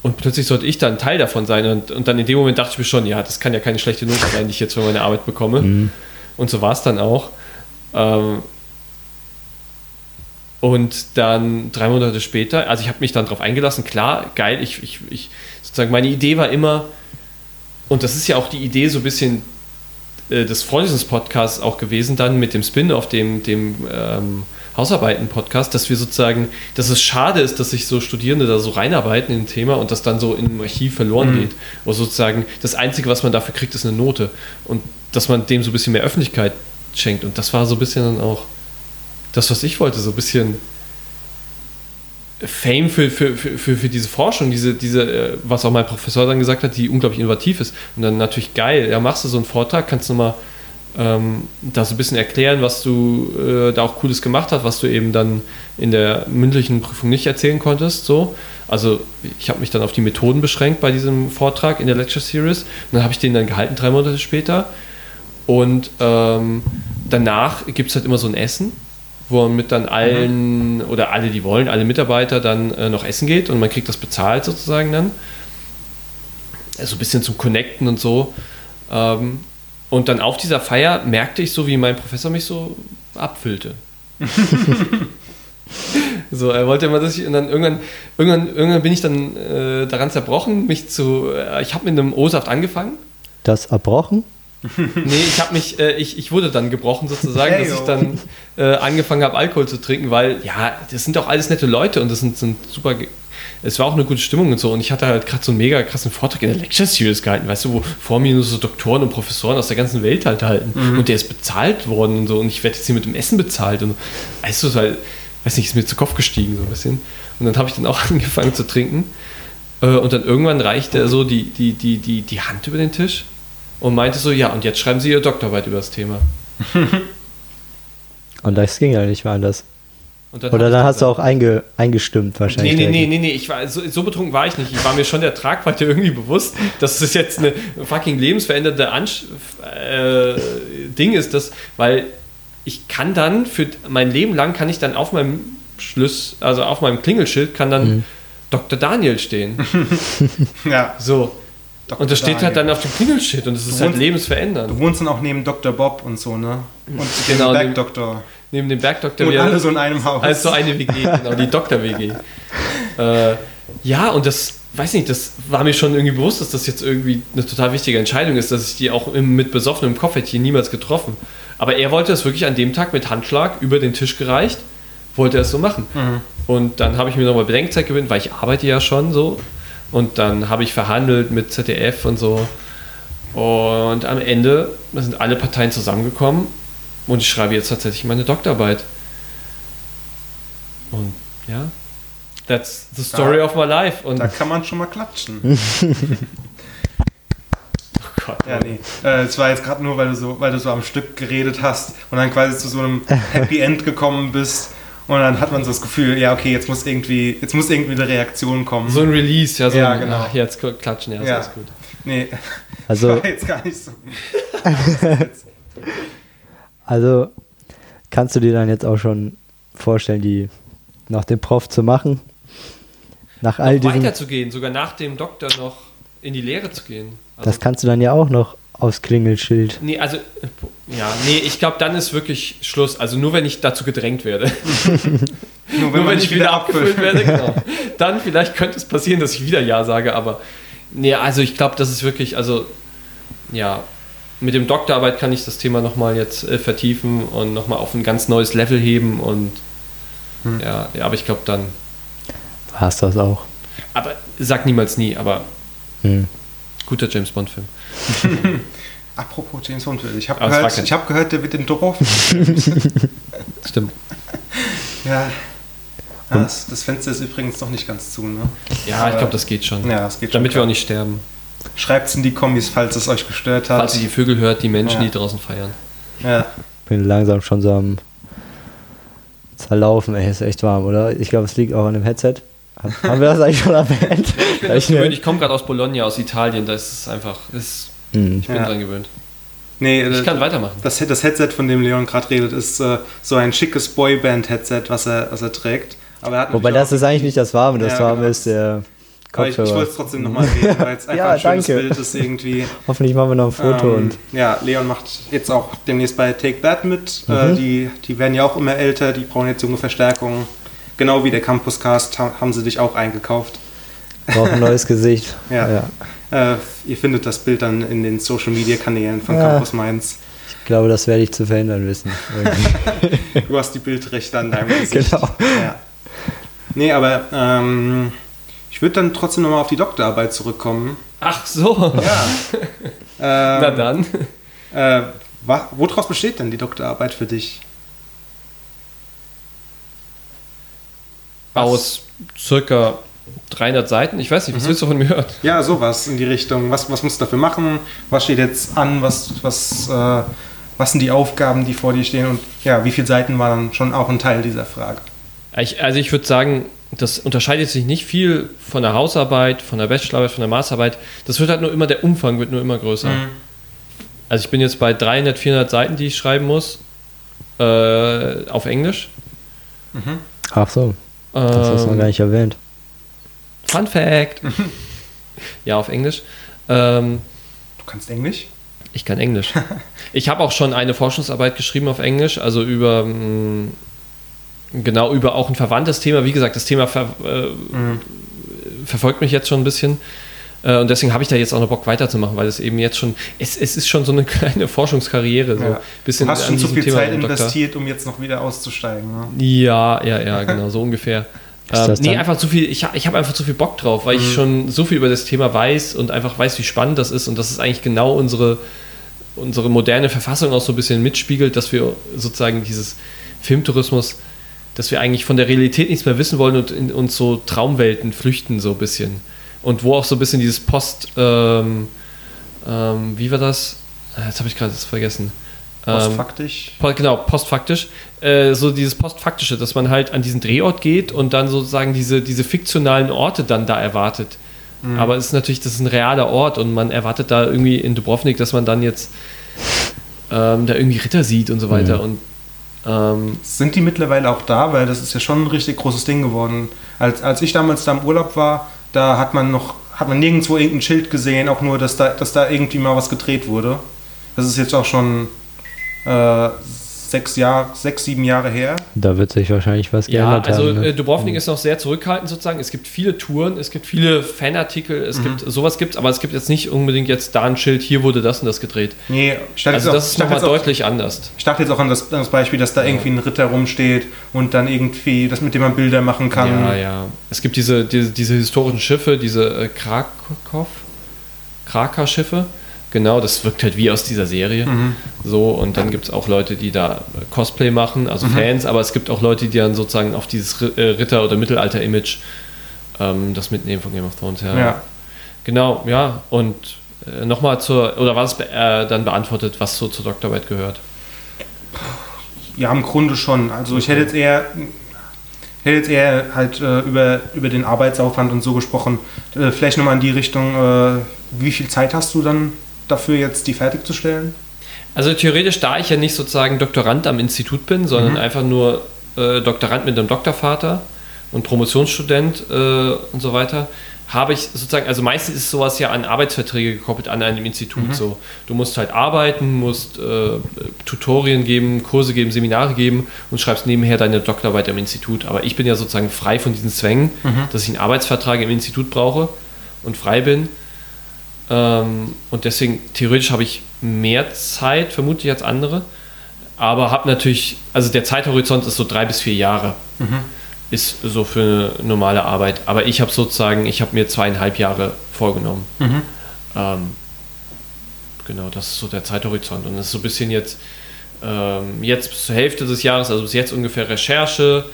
Und plötzlich sollte ich dann Teil davon sein. Und, und dann in dem Moment dachte ich mir schon, ja, das kann ja keine schlechte Note sein, die ich jetzt für meine Arbeit bekomme. Und so war es dann auch. Ähm, und dann drei Monate später, also ich habe mich dann darauf eingelassen, klar, geil, ich, ich, ich, sozusagen, meine Idee war immer, und das ist ja auch die Idee so ein bisschen äh, des Vorlesungspodcasts auch gewesen, dann mit dem Spin-off, dem, dem ähm, Hausarbeiten-Podcast, dass wir sozusagen, dass es schade ist, dass sich so Studierende da so reinarbeiten in ein Thema und das dann so im Archiv verloren geht. Oder sozusagen das Einzige, was man dafür kriegt, ist eine Note. Und dass man dem so ein bisschen mehr Öffentlichkeit schenkt. Und das war so ein bisschen dann auch das, was ich wollte, so ein bisschen Fame für, für, für, für, diese Forschung, diese, diese, äh, was auch mein Professor dann gesagt hat, die unglaublich innovativ ist. Und dann natürlich geil, ja, machst du so einen Vortrag, kannst du mal ähm, da so ein bisschen erklären, was du äh, da auch Cooles gemacht hast, was du eben dann in der mündlichen Prüfung nicht erzählen konntest. So. Also ich habe mich dann auf die Methoden beschränkt bei diesem Vortrag in der Lecture Series. Und dann habe ich den dann gehalten, drei Monate später. Und ähm, danach gibt es halt immer so ein Essen, wo man mit dann allen oder alle, die wollen, alle Mitarbeiter dann äh, noch essen geht und man kriegt das bezahlt sozusagen dann. Also ein bisschen zum Connecten und so. Ähm, und dann auf dieser Feier merkte ich so, wie mein Professor mich so abfüllte. so, er wollte immer, dass ich, und dann irgendwann, irgendwann, irgendwann bin ich dann äh, daran zerbrochen, mich zu, äh, ich habe mit einem O-Saft angefangen. Das erbrochen? Nee, ich habe mich, äh, ich, ich wurde dann gebrochen sozusagen, Hey, dass ich dann äh, angefangen habe, Alkohol zu trinken, weil, ja, das sind auch alles nette Leute und das sind, sind super, es war auch eine gute Stimmung und so und ich hatte halt gerade so einen mega krassen Vortrag in der Lecture Series gehalten, weißt du, wo vor mir nur so Doktoren und Professoren aus der ganzen Welt halt halten und der ist bezahlt worden und so und ich werde jetzt hier mit dem Essen bezahlt und weißt du, halt, weiß nicht, ist mir zu Kopf gestiegen so ein bisschen und dann habe ich dann auch angefangen zu trinken äh, und dann irgendwann reichte er so die, die, die, die, die Hand über den Tisch und meinte so, ja, und jetzt schreiben Sie Ihre Doktorarbeit über das Thema. Und das ging ja nicht mehr anders. Und dann Oder dann hast du auch einge, eingestimmt Nee, wahrscheinlich. nee, nee, direkt. nee, nee, ich war, so, so betrunken war ich nicht. Ich war mir schon der Tragweite irgendwie bewusst, dass es jetzt eine fucking lebensverändernde Ansch äh, Ding ist, das, weil ich kann dann für mein Leben lang kann ich dann auf meinem Schlüss, also auf meinem Klingelschild kann dann Dr. Daniel stehen. Ja. So. Dr. Und das steht halt Daniel. dann auf dem Klingelschild und das ist halt wohnst- lebensverändernd. Du wohnst dann auch neben Dr. Bob und so, ne? Und Genau, dem neben- Bergdoktor. Neben dem Bergdoktor Und alle so in einem Haus. als so eine WG, genau, die Doktor-WG. Äh, ja, und das, weiß nicht, das war mir schon irgendwie bewusst, dass das jetzt irgendwie eine total wichtige Entscheidung ist, dass ich die auch im, mit besoffenem Kopf hätte ich niemals getroffen. Aber er wollte das wirklich an dem Tag mit Handschlag über den Tisch gereicht, wollte er es so machen. Und dann habe ich mir nochmal Bedenkzeit gewinnt, weil ich arbeite ja schon so. Und dann habe ich verhandelt mit ZDF und so. Und am Ende sind alle Parteien zusammengekommen und ich schreibe jetzt tatsächlich meine Doktorarbeit. Und ja, that's the story Da- of my life. Und Da kann man schon mal klatschen. oh Gott, Ja, nee. Äh, Es war jetzt gerade nur, weil du, so, weil du so am Stück geredet hast und dann quasi zu so einem Happy End gekommen bist. Und dann hat man so das Gefühl, ja, okay, jetzt muss irgendwie, jetzt muss irgendwie eine Reaktion kommen. so ein Release, ja, so Ja, ein, genau. ach, jetzt klatschen, ja, ist Ja. alles gut. nee, Also, war jetzt gar nicht so. also kannst du dir dann jetzt auch schon vorstellen, die noch den Prof zu machen? Nach all Noch diesen. weiterzugehen, sogar nach dem Doktor noch in die Lehre zu gehen. Also, Das kannst du dann ja auch noch aufs Klingelschild. nee, also, ja, nee, ich glaube, dann ist wirklich Schluss. Also nur wenn ich dazu gedrängt werde. Nur Nur man wenn nicht ich wieder abgefüllt werde, genau. Dann vielleicht könnte es passieren, dass ich wieder Ja sage, aber nee, also ich glaube, das ist wirklich, also ja, mit dem Doktorarbeit kann ich das Thema nochmal jetzt äh, vertiefen und nochmal auf ein ganz neues Level heben und Hm. ja, ja, aber ich glaube dann, War es das auch. aber sag niemals nie, aber Hm. guter James Bond Film. Apropos James Bond, ich habe war gehört, ich hab gehört, der wird in Dorf. Stimmt. ja. ja das, das Fenster ist übrigens noch nicht ganz zu, ne? Ja, ich glaube, das geht schon. Ja, das geht schon Damit wir klar. auch nicht sterben. Schreibt es in die Kommis, falls es euch gestört hat. Falls ihr die Vögel hört, die Menschen, Ja. die draußen feiern. ja. Bin langsam schon so am zerlaufen, ey, ist echt warm, oder? Ich glaube, es liegt auch an dem Headset. Haben wir das eigentlich schon erwähnt? Ich bin Ich gewöhnt, ich komme gerade aus Bologna, aus Italien, das ist einfach, ist, Hm. ich bin Ja. dran gewöhnt. Nee, Ich äh, kann weitermachen. das, das Headset, von dem Leon gerade redet, ist äh, so ein schickes Boyband-Headset, was er, was er trägt. Aber er hat Wobei das ist eigentlich nicht das Warme, das Ja, Warme genau. ist der Aber ich, ich Kopfhörer. wollte es trotzdem nochmal reden, weil es einfach Ja, ein schönes danke. Bild ist irgendwie. Hoffentlich machen wir noch ein Foto Ähm, und Ja, Leon macht jetzt auch demnächst bei Take That mit. Äh, Mhm. die, die werden ja auch immer älter, die brauchen jetzt junge Verstärkung. Genau wie der Campuscast ha haben sie dich auch eingekauft. braucht ein neues Gesicht. Ja. Äh, ihr findet das Bild dann in den Social Media Kanälen von Ja. Campus Mainz. Ich glaube, das werde ich zu verhindern wissen. Du hast die Bildrechte an deinem Gesicht. Genau. Ja. Nee, aber ähm, ich würde dann trotzdem nochmal auf die Doktorarbeit zurückkommen. Ach so. Ja. Na ähm, dann. äh, wa- woraus besteht denn die Doktorarbeit für dich? Was? Aus circa 300 Seiten. Ich weiß nicht, was Mhm. willst du von mir hören? Ja, sowas in die Richtung. Was, was musst du dafür machen? Was steht jetzt an? Was, was, äh, was sind die Aufgaben, die vor dir stehen? Und ja, wie viele Seiten waren dann schon auch ein Teil dieser Frage? Ich, also ich würde sagen, das unterscheidet sich nicht viel von der Hausarbeit, von der Bachelorarbeit, von der Masterarbeit. Das wird halt nur immer, der Umfang wird nur immer größer. Mhm. Also ich bin jetzt bei 300, 400 Seiten, die ich schreiben muss, äh, auf Englisch. Ach so, das hast du noch Ähm, gar nicht erwähnt. Fun Fact. ja, auf Englisch. Ähm, Du kannst Englisch? ich kann Englisch. Ich habe auch schon eine Forschungsarbeit geschrieben auf Englisch, also über mh, genau über auch ein verwandtes Thema. Wie gesagt, das Thema ver, äh, Mhm. verfolgt mich jetzt schon ein bisschen. Äh, Und deswegen habe ich da jetzt auch noch Bock weiterzumachen, weil es eben jetzt schon, es, es ist schon so eine kleine Forschungskarriere. So Ja. bisschen Du hast schon zu viel Thema Zeit investiert, um jetzt noch wieder auszusteigen. Ne? Ja, ja, ja, genau, so ungefähr. Ähm, nee, einfach zu viel, ich, ich habe einfach zu viel Bock drauf, weil ich schon so viel über das Thema weiß und einfach weiß, wie spannend das ist und das ist eigentlich genau unsere, unsere moderne Verfassung auch so ein bisschen mitspiegelt, dass wir sozusagen dieses Filmtourismus, dass wir eigentlich von der Realität nichts mehr wissen wollen und in uns so Traumwelten flüchten so ein bisschen. Und wo auch so ein bisschen dieses Post, ähm, ähm, wie war das? Ah, Jetzt habe ich gerade das vergessen. Ähm, Postfaktisch. Po- Genau, postfaktisch. Äh, so dieses Postfaktische, dass man halt an diesen Drehort geht und dann sozusagen diese, diese fiktionalen Orte dann da erwartet. Mhm. Aber es ist natürlich, das ist ein realer Ort und man erwartet da irgendwie in Dubrovnik, dass man dann jetzt ähm, da irgendwie Ritter sieht und so weiter. Mhm. Und ähm, Sind die mittlerweile auch da? Weil das ist ja schon ein richtig großes Ding geworden. Als, als ich damals da im Urlaub war, da hat man noch, hat man nirgendwo irgendein Schild gesehen, auch nur, dass da, dass da irgendwie mal was gedreht wurde. Das ist jetzt auch schon äh, sechs, Jahr, sechs, sieben Jahre her. Da wird sich wahrscheinlich was ja, geändert also haben. äh, Ne? Dubrovnik ist noch sehr zurückhaltend sozusagen. Es gibt viele Touren, es gibt viele Fanartikel, es gibt sowas gibt's, aber es gibt jetzt nicht unbedingt jetzt da ein Schild, hier wurde das und das gedreht. Nee, Also auch- das ich ist nochmal jetzt auch- deutlich anders. Ich dachte jetzt auch an das, an das Beispiel, dass da irgendwie ein Ritter rumsteht und dann irgendwie, das mit dem man Bilder machen kann. Ja, ja. Es gibt diese, diese, diese historischen Schiffe, diese äh, Krakow, Kraka-Schiffe. Genau, das wirkt halt wie aus dieser Serie. Mhm. So, und dann gibt es auch Leute, die da äh, Cosplay machen, Mhm. also Fans, aber es gibt auch Leute, die dann sozusagen auf dieses äh, Ritter- oder Mittelalter-Image ähm, das mitnehmen von Game of Thrones. Ja. Ja. Genau, ja. Und äh, nochmal zur, oder war es be äh, dann beantwortet, was so zur Doktorarbeit gehört? Ja, im Grunde schon. Also ich hätte jetzt eher, hätte jetzt eher halt äh, über, über den Arbeitsaufwand und so gesprochen. Äh, vielleicht nochmal in die Richtung, äh, wie viel Zeit hast du dann dafür jetzt, die fertigzustellen? Also theoretisch, da ich ja nicht sozusagen Doktorand am Institut bin, sondern Mhm. einfach nur äh, Doktorand mit einem Doktorvater und Promotionsstudent äh, und so weiter, habe ich sozusagen, also meistens ist sowas ja an Arbeitsverträge gekoppelt an einem Institut. Mhm. So, du musst halt arbeiten, musst äh, Tutorien geben, Kurse geben, Seminare geben und schreibst nebenher deine Doktorarbeit am Institut. Aber ich bin ja sozusagen frei von diesen Zwängen, Mhm. dass ich einen Arbeitsvertrag im Institut brauche und frei bin. Ähm, und deswegen, theoretisch habe ich mehr Zeit, vermutlich als andere. Aber habe natürlich, also der Zeithorizont ist so drei bis vier Jahre. Ist so für eine normale Arbeit. Aber ich habe sozusagen, ich habe mir zweieinhalb Jahre vorgenommen. Ähm, genau, das ist so der Zeithorizont. Und das ist so ein bisschen jetzt, ähm, jetzt bis zur Hälfte des Jahres, also bis jetzt ungefähr Recherche,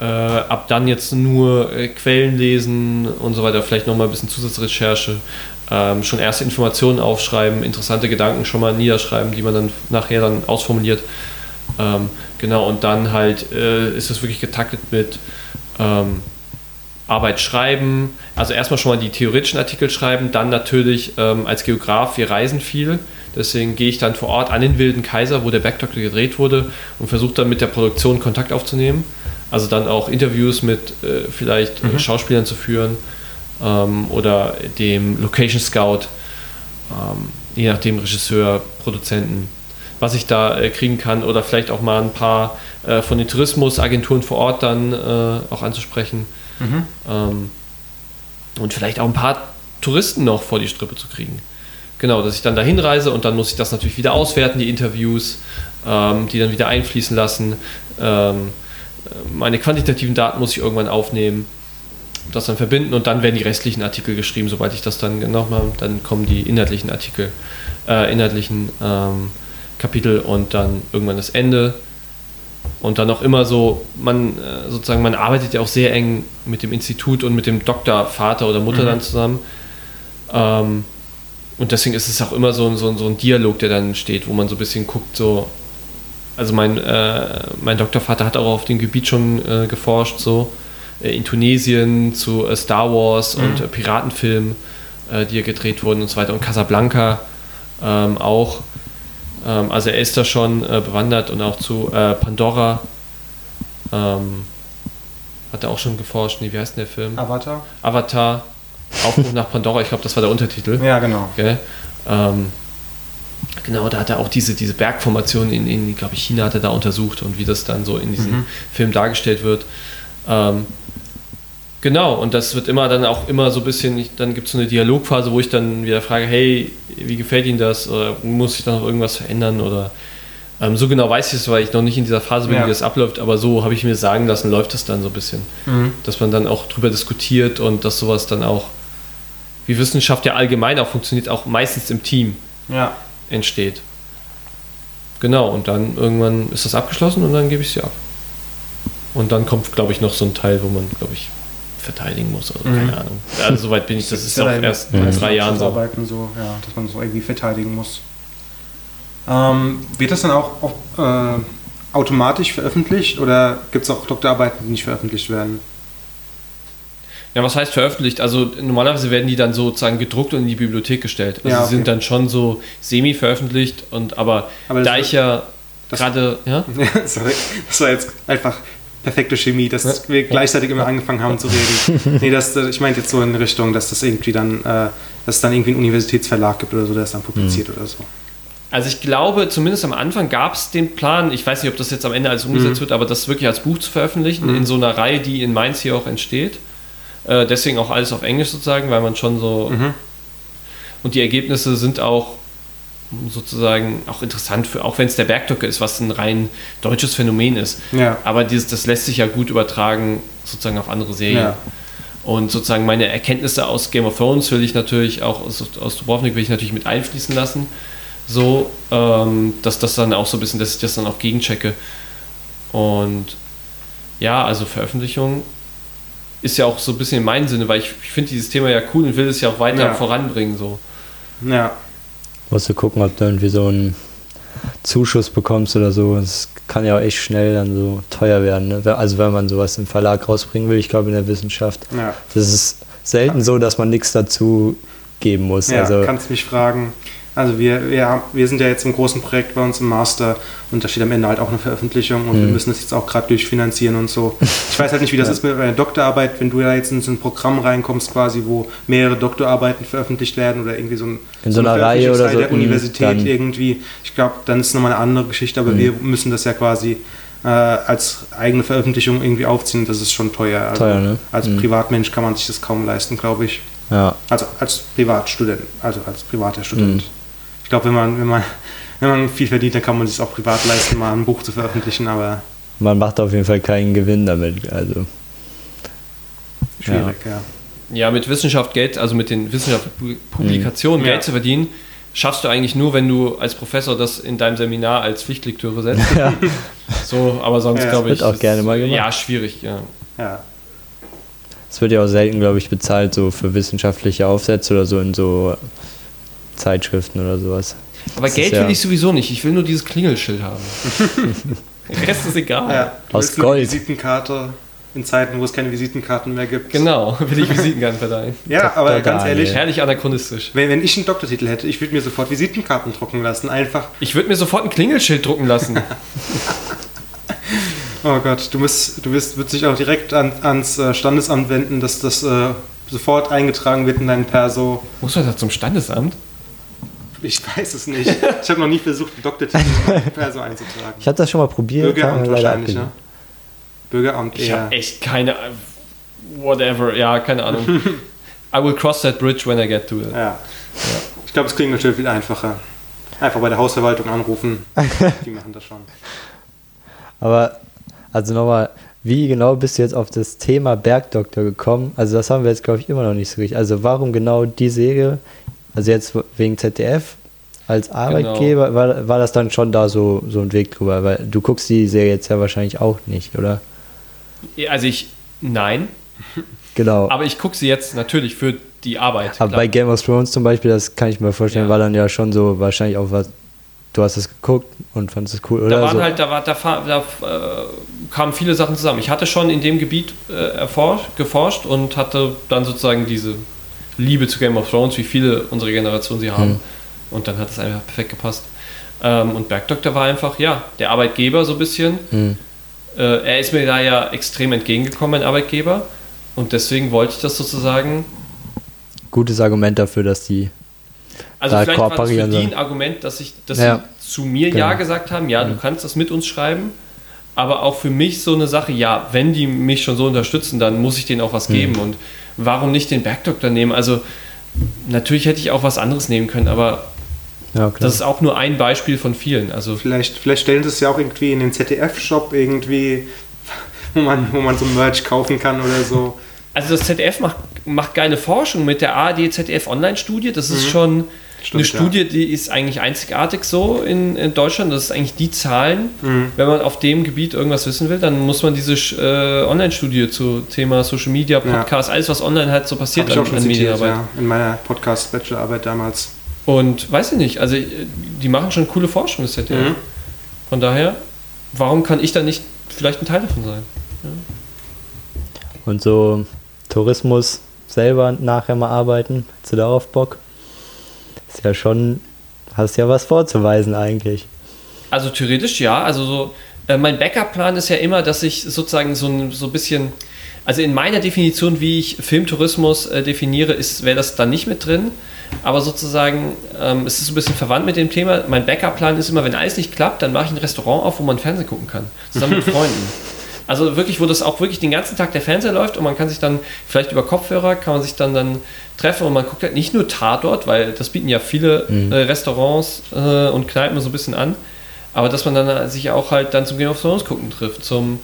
äh, ab dann jetzt nur äh, Quellen lesen und so weiter, vielleicht nochmal ein bisschen Zusatzrecherche, ähm, schon erste Informationen aufschreiben, interessante Gedanken schon mal niederschreiben, die man dann nachher dann ausformuliert. Ähm, genau, und dann halt äh, ist es wirklich getaktet mit ähm, Arbeit schreiben, also erstmal schon mal die theoretischen Artikel schreiben, dann natürlich ähm, als Geograf, wir reisen viel, deswegen gehe ich dann vor Ort an den Wilden Kaiser, wo der Bergdoktor gedreht wurde und versuche dann mit der Produktion Kontakt aufzunehmen, also dann auch Interviews mit äh, vielleicht äh, Schauspielern zu führen ähm, oder dem Location Scout, ähm, je nachdem Regisseur, Produzenten, was ich da äh, kriegen kann oder vielleicht auch mal ein paar äh, von den Tourismusagenturen vor Ort dann äh, auch anzusprechen ähm, und vielleicht auch ein paar Touristen noch vor die Strippe zu kriegen. Genau, dass ich dann dahin reise und dann muss ich das natürlich wieder auswerten, die Interviews, ähm, die dann wieder einfließen lassen. Ähm, meine quantitativen Daten muss ich irgendwann aufnehmen, das dann verbinden und dann werden die restlichen Artikel geschrieben, sobald ich das dann habe. Dann kommen die inhaltlichen Artikel, äh, inhaltlichen ähm, Kapitel und dann irgendwann das Ende. Und dann auch immer so, man äh, sozusagen, man arbeitet ja auch sehr eng mit dem Institut und mit dem Doktor, Vater oder Mutter dann zusammen. Ähm, und deswegen ist es auch immer so, ein- so, so ein Dialog, der dann steht, wo man so ein bisschen guckt, so. Also mein, äh, mein Doktorvater hat auch auf dem Gebiet schon äh, geforscht, so in Tunesien zu äh, Star Wars und äh, Piratenfilmen, äh, die ja gedreht wurden und so weiter. Und Casablanca ähm, auch. Ähm, also er ist da schon äh, bewandert und auch zu äh, Pandora ähm, hat er auch schon geforscht. Nee, wie heißt denn der Film? Avatar? Avatar, Aufbruch nach Pandora, ich glaube, das war der Untertitel. Ja, genau. Ähm, genau, da hat er auch diese, diese Bergformation in, in glaube ich, China hat er da untersucht und wie das dann so in diesem Film dargestellt wird. Ähm, genau, und das wird immer dann auch immer so ein bisschen, dann gibt es so eine Dialogphase, wo ich dann wieder frage, hey, wie gefällt Ihnen das? Oder muss ich da noch irgendwas verändern? Oder ähm, so genau weiß ich es, weil ich noch nicht in dieser Phase bin, Ja. wie das abläuft, aber so habe ich mir sagen lassen, läuft das dann so ein bisschen. Dass man dann auch drüber diskutiert und dass sowas dann auch, wie Wissenschaft ja allgemein auch funktioniert, auch meistens im Team Ja. entsteht. Genau, und dann irgendwann ist das abgeschlossen und dann gebe ich sie ab. Und dann kommt, glaube ich, noch so ein Teil, wo man, glaube ich, verteidigen muss oder so, keine Ahnung. Also soweit bin ich, das ist ja auch erst in drei Jahren so. Arbeiten so, ja, dass man so irgendwie verteidigen muss. Ähm, wird das dann auch äh, automatisch veröffentlicht oder gibt es auch Doktorarbeiten, die nicht veröffentlicht werden? Ja, was heißt veröffentlicht? Also normalerweise werden die dann sozusagen gedruckt und in die Bibliothek gestellt. Also Ja, sie okay. sind dann schon so semi-veröffentlicht und aber, Aber da ich ja gerade, ja? Sorry, das war jetzt einfach perfekte Chemie, dass wir gleichzeitig immer angefangen haben zu reden. nee, das, ich meinte jetzt so in Richtung, dass das irgendwie dann, äh, dass es dann irgendwie einen Universitätsverlag gibt oder so, der es dann publiziert oder so. Also ich glaube, zumindest am Anfang gab es den Plan, ich weiß nicht, ob das jetzt am Ende alles umgesetzt wird, aber das wirklich als Buch zu veröffentlichen, in so einer Reihe, die in Mainz hier auch entsteht. Äh, deswegen auch alles auf Englisch sozusagen, weil man schon so... Und die Ergebnisse sind auch sozusagen auch interessant, für, auch wenn es der Bergdocke ist, was ein rein deutsches Phänomen ist. Ja. Aber dieses, das lässt sich ja gut übertragen sozusagen auf andere Serien. Ja. Und sozusagen meine Erkenntnisse aus Game of Thrones will ich natürlich auch aus, aus Dubrovnik will ich natürlich mit einfließen lassen. So, ähm, dass das dann auch so ein bisschen, dass ich das dann auch gegenchecke. Und ja, also Veröffentlichung ist ja auch so ein bisschen in meinem Sinne, weil ich, ich finde dieses Thema ja cool und will es ja auch weiter Ja. voranbringen. So. Ja, Musst du gucken, ob du irgendwie so einen Zuschuss bekommst oder so. Das kann ja auch echt schnell dann so teuer werden. Ne? Also wenn man sowas im Verlag rausbringen will, ich glaube in der Wissenschaft. ja. Das ist selten so, dass man nichts dazu geben muss. Ja, also kannst mich fragen. Also wir, wir, wir sind ja jetzt im großen Projekt bei uns im Master und da steht am Ende halt auch eine Veröffentlichung und wir müssen das jetzt auch gerade durchfinanzieren und so. Ich weiß halt nicht, wie das ist mit einer Doktorarbeit, wenn du ja jetzt in so ein Programm reinkommst quasi, wo mehrere Doktorarbeiten veröffentlicht werden oder irgendwie so, ein, In so einer Reihe oder so, der mh, Universität irgendwie. Ich glaube, dann ist es nochmal eine andere Geschichte, aber wir müssen das ja quasi äh, als eigene Veröffentlichung irgendwie aufziehen. Das ist schon teuer. Also Teuer, ne? Als Mhm. Privatmensch kann man sich das kaum leisten, glaube ich. Ja. Also als Privatstudent, also als privater Student. Ich glaube, wenn man, wenn man, wenn man viel verdient, dann kann man sich auch privat leisten, mal ein Buch zu veröffentlichen, aber Man macht auf jeden Fall keinen Gewinn damit. Also, schwierig, ja. Ja, mit Wissenschaft Geld, also mit den Wissenschaftspublikationen Mhm. Ja. Geld zu verdienen, schaffst du eigentlich nur, wenn du als Professor das in deinem Seminar als Pflichtlektüre setzt. So, aber sonst Ja. glaube ich. Wird auch gerne mal gemacht. Ja, schwierig, ja. ja. es wird ja auch selten, glaube ich, bezahlt, so für wissenschaftliche Aufsätze oder so in so Zeitschriften oder sowas. Aber Das Geld ja- will ich sowieso nicht. Ich will nur dieses Klingelschild haben. Der Rest ist egal. ja. Du Aus Gold. Visitenkarte in Zeiten, wo es keine Visitenkarten mehr gibt. Genau, will ich Visitenkarten verleihen. Ja, aber Dr. ganz Daniel. ehrlich, Herrlich anachronistisch. wenn, wenn ich einen Doktortitel hätte, ich würde mir sofort Visitenkarten drucken lassen. Einfach, Ich würde mir sofort ein Klingelschild drucken lassen. oh Gott, du musst, du wirst, wird sich auch direkt an, ans äh, Standesamt wenden, dass das äh, sofort eingetragen wird in dein Perso. Muss man da zum Standesamt? Ich weiß es nicht. Ich habe noch nie versucht, einen Doktortitel in Perso einzutragen. Ich habe das schon mal probiert. Bürgeramt wahrscheinlich, ne? Bürgeramt Ich eher. habe echt keine. Whatever, ja, keine Ahnung. I will cross that bridge when I get to it. Ja. Ich glaube, es klingt natürlich viel einfacher. Einfach bei der Hausverwaltung anrufen. Die machen das schon. Aber, also nochmal, wie genau bist du jetzt auf das Thema Bergdoktor gekommen? Also das haben wir jetzt, glaube ich, immer noch nicht so richtig. Also warum genau die Serie? Also jetzt wegen ZDF als Arbeitgeber, war, war das dann schon da so, so ein Weg drüber? Weil du guckst die Serie jetzt ja wahrscheinlich auch nicht, oder? Also ich. Nein, Genau. aber ich gucke sie jetzt natürlich für die Arbeit. Aber klar. bei Game of Thrones zum Beispiel, das kann ich mir vorstellen, Ja. war dann ja schon so wahrscheinlich auch was. Du hast es geguckt und fandest es cool, oder? da waren so. halt, da, war, da, da äh, kamen viele Sachen zusammen. Ich hatte schon in dem Gebiet äh, erforscht, geforscht und hatte dann sozusagen diese Liebe zu Game of Thrones, wie viele unserer Generation sie haben. Hm. Und dann hat es einfach perfekt gepasst. Ähm, und Bergdoktor war einfach, ja, der Arbeitgeber so ein bisschen. Hm. Äh, er ist mir da ja extrem entgegengekommen, mein Arbeitgeber. Und deswegen wollte ich das sozusagen Gutes Argument dafür, dass die. Also Da vielleicht war das für die ein Argument, dass, ich, dass Ja. sie zu mir Genau. Ja gesagt haben, ja, du kannst das mit uns schreiben, aber auch für mich so eine Sache, ja, wenn die mich schon so unterstützen, dann muss ich denen auch was geben und warum nicht den Bergdoktor nehmen? Also natürlich hätte ich auch was anderes nehmen können, aber Ja, klar. das ist auch nur ein Beispiel von vielen. Also Vielleicht, vielleicht stellen sie es ja auch irgendwie in den ZDF-Shop irgendwie, wo man, wo man so Merch kaufen kann oder so. Also das ZDF macht, macht geile Forschung mit der ARD ZDF Online-Studie. Das ist schon Stimmt, eine ja. Studie, die ist eigentlich einzigartig so in, in Deutschland. Das ist eigentlich die Zahlen. Mhm. Wenn man auf dem Gebiet irgendwas wissen will, dann muss man diese äh, Online-Studie zu Thema Social Media, Ja. Podcast, alles was online halt so passiert Habe ich auch an, schon an zitiert, Medienarbeit. ja, in meiner Podcast-Bachelorarbeit damals. Und weiß ich nicht, also äh, die machen schon coole Forschung, das ZDF. Mhm. Von daher, warum kann ich da nicht vielleicht ein Teil davon sein? Und so Tourismus selber nachher mal arbeiten, hast du darauf Bock? Ist ja schon, hast ja was vorzuweisen eigentlich. Also theoretisch ja. Also so, äh, mein Backup-Plan ist ja immer, dass ich sozusagen so ein so ein bisschen, also in meiner Definition, wie ich Filmtourismus äh, definiere, ist wäre das dann nicht mit drin. Aber sozusagen, ähm, es ist so ein bisschen verwandt mit dem Thema. Mein Backup-Plan ist immer, wenn alles nicht klappt, dann mache ich ein Restaurant auf, wo man Fernsehen gucken kann. Zusammen mit Freunden. Also wirklich, wo das auch wirklich den ganzen Tag der Fernseher läuft und man kann sich dann vielleicht über Kopfhörer kann man sich dann dann treffen und man guckt halt nicht nur Tatort, weil das bieten ja viele äh, Restaurants äh, und Kneipen so ein bisschen an, aber dass man dann äh, sich auch halt dann zum Game of Thrones gucken trifft, zum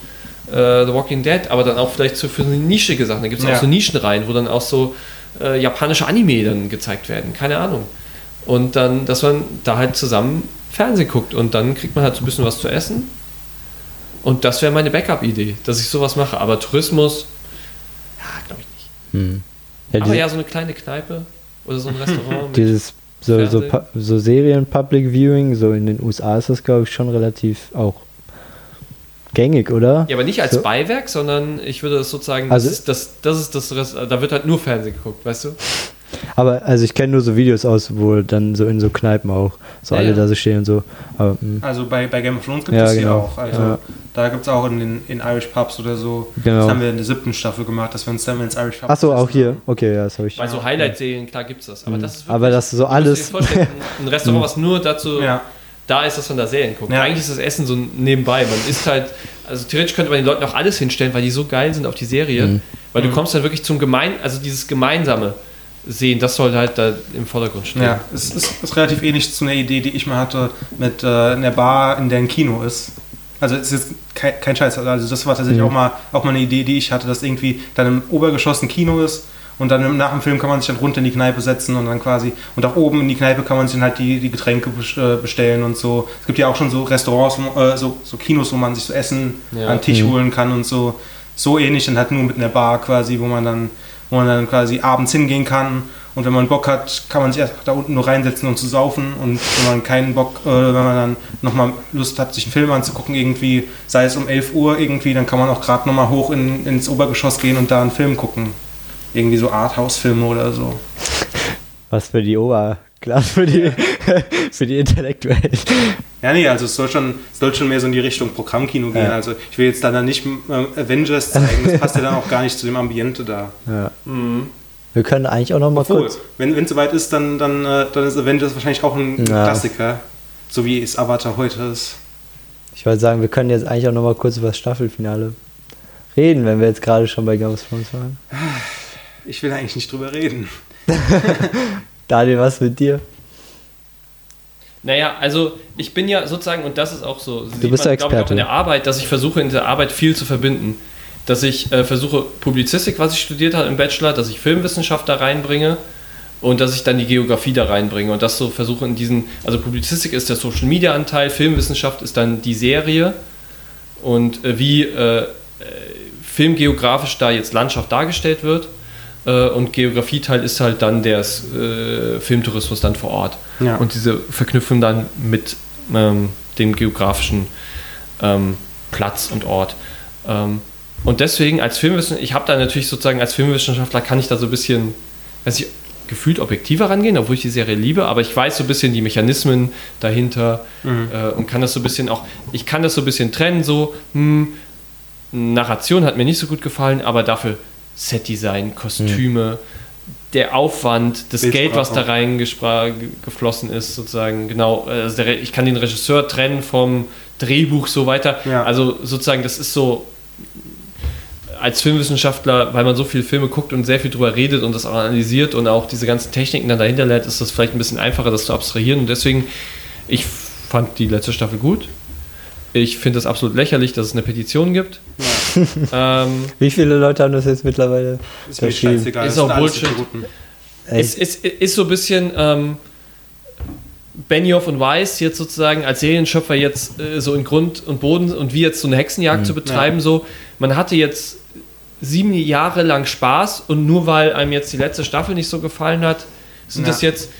äh, The Walking Dead, aber dann auch vielleicht so für so nischige Sachen. Da gibt es Ja. auch so Nischenreihen, wo dann auch so äh, japanische Anime dann gezeigt werden, keine Ahnung. Und dann, dass man da halt zusammen Fernsehen guckt und dann kriegt man halt so ein bisschen was zu essen. Und das wäre meine Backup-Idee, dass ich sowas mache. Aber Tourismus, ja, glaube ich nicht. Hm. Ja, Aber ja, so eine kleine Kneipe oder so ein Restaurant. mit- dieses so, so, so Serien-Public Viewing, so in den USA ist das, glaube ich, schon relativ auch gängig, oder? ja, aber nicht als So. Beiwerk, sondern ich würde das sozusagen, Also- das, ist das, das ist das, Rest- da wird halt nur Fernsehen geguckt, weißt du? Aber also ich kenne nur so Videos aus, wo dann so in so Kneipen auch so Ja, alle ja. da so stehen und so. Aber, hm, Also bei, bei Game of Thrones gibt Ja, es die genau. auch. Also Ja. Da gibt es auch in den in Irish Pubs oder so. Genau. Das haben wir in der siebten Staffel gemacht, dass wir uns dann ins Irish Pub Ach so, auch hier. Okay, ja, das habe ich. Bei so Highlight-Serien, klar gibt's das. Aber das ist Aber das ist so alles. vorstellen, ein Restaurant, was nur dazu Ja. da ist, dass man da Serien guckt. Ja. Eigentlich ist das Essen so nebenbei. Man isst halt, also theoretisch könnte man den Leuten auch alles hinstellen, weil die so geil sind auf die Serie. Mhm. Weil du kommst dann wirklich zum Gemein, also dieses Gemeinsame. sehen. Das soll halt da im Vordergrund stehen. Ja, es ist, ist relativ ähnlich zu einer Idee, die ich mal hatte mit äh, einer Bar, in der ein Kino ist. Also es ist kein, kein Scheiß. Also das war tatsächlich Mhm. auch, mal, auch mal eine Idee, die ich hatte, dass irgendwie dann im Obergeschoss ein Kino ist und dann im- nach dem Film kann man sich dann runter in die Kneipe setzen und dann quasi und auch oben in die Kneipe kann man sich dann halt die, die Getränke äh, bestellen und so. Es gibt ja auch schon so Restaurants, äh, so, so Kinos, wo man sich so Essen Ja. an den Tisch Mhm. holen kann und so. So ähnlich, dann halt nur mit einer Bar quasi, wo man dann, wo man dann quasi abends hingehen kann und wenn man Bock hat, kann man sich erst da unten nur reinsetzen und zu saufen. Und wenn man keinen Bock, äh, wenn man dann nochmal Lust hat, sich einen Film anzugucken, irgendwie, sei es um 11 Uhr irgendwie, dann kann man auch gerade nochmal hoch in, ins Obergeschoss gehen und da einen Film gucken. Irgendwie so Arthouse-Filme oder so. Was für die Oberklasse, für die, für die Intellektuellen. Ja, nee, also es soll schon, es soll schon mehr so in die Richtung Programmkino gehen. Ja. Also ich will jetzt dann nicht äh, Avengers zeigen, das passt ja dann auch gar nicht zu dem Ambiente da. Ja. Mhm. Wir können eigentlich auch noch mal Obwohl, kurz. wenn es soweit ist, dann, dann, äh, dann ist Avengers wahrscheinlich auch ein Ja. Klassiker. So wie es Avatar heute ist. Ich wollte sagen, wir können jetzt eigentlich auch noch mal kurz über das Staffelfinale reden, wenn wir jetzt gerade schon bei Game of Thrones waren. Ich will eigentlich nicht drüber reden. Daniel, was mit dir? Naja, also ich bin ja sozusagen, und das ist auch so, sieht bist der glaub ich, auch Experte. in der Arbeit, dass ich versuche in der Arbeit viel zu verbinden. Dass ich äh, versuche, Publizistik, was ich studiert habe im Bachelor, dass ich Filmwissenschaft da reinbringe und dass ich dann die Geografie da reinbringe und das so versuche in diesen, also Publizistik ist der Social Media Anteil, Filmwissenschaft ist dann die Serie und äh, wie äh, äh, filmgeografisch da jetzt Landschaft dargestellt wird äh, und Geografieteil ist halt dann der äh, Filmtourismus dann vor Ort Ja. und diese Verknüpfung dann mit ähm, dem geografischen ähm, Platz und Ort. Ähm, und deswegen als Filmwissenschaftler, ich habe da natürlich sozusagen als Filmwissenschaftler kann ich da so ein bisschen, weiß ich, gefühlt objektiver rangehen, obwohl ich die Serie liebe, aber ich weiß so ein bisschen die Mechanismen dahinter äh, und kann das so ein bisschen auch, ich kann das so ein bisschen trennen, so, hm, Narration hat mir nicht so gut gefallen, aber dafür Setdesign, Kostüme, der Aufwand, das Bildsprache. Geld, was da reingeflossen ist, sozusagen, genau, also der, ich kann den Regisseur trennen vom Drehbuch so weiter. Ja. Also sozusagen, das ist so als Filmwissenschaftler, weil man so viele Filme guckt und sehr viel drüber redet und das auch analysiert und auch diese ganzen Techniken dann dahinter lernt, ist das vielleicht ein bisschen einfacher, das zu abstrahieren. Und deswegen, ich fand die letzte Staffel gut. Ich finde es absolut lächerlich, dass es eine Petition gibt. ähm, Wie viele Leute haben das jetzt mittlerweile? Ist mir scheißegal. Ist auch Bullshit. Es, es ist so ein bisschen ähm, Benioff und Weiss jetzt sozusagen als Serienschöpfer jetzt äh, so in Grund und Boden und wie jetzt so eine Hexenjagd zu betreiben, so man hatte jetzt sieben Jahre lang Spaß und nur weil einem jetzt die letzte Staffel nicht so gefallen hat, sind Ja. das jetzt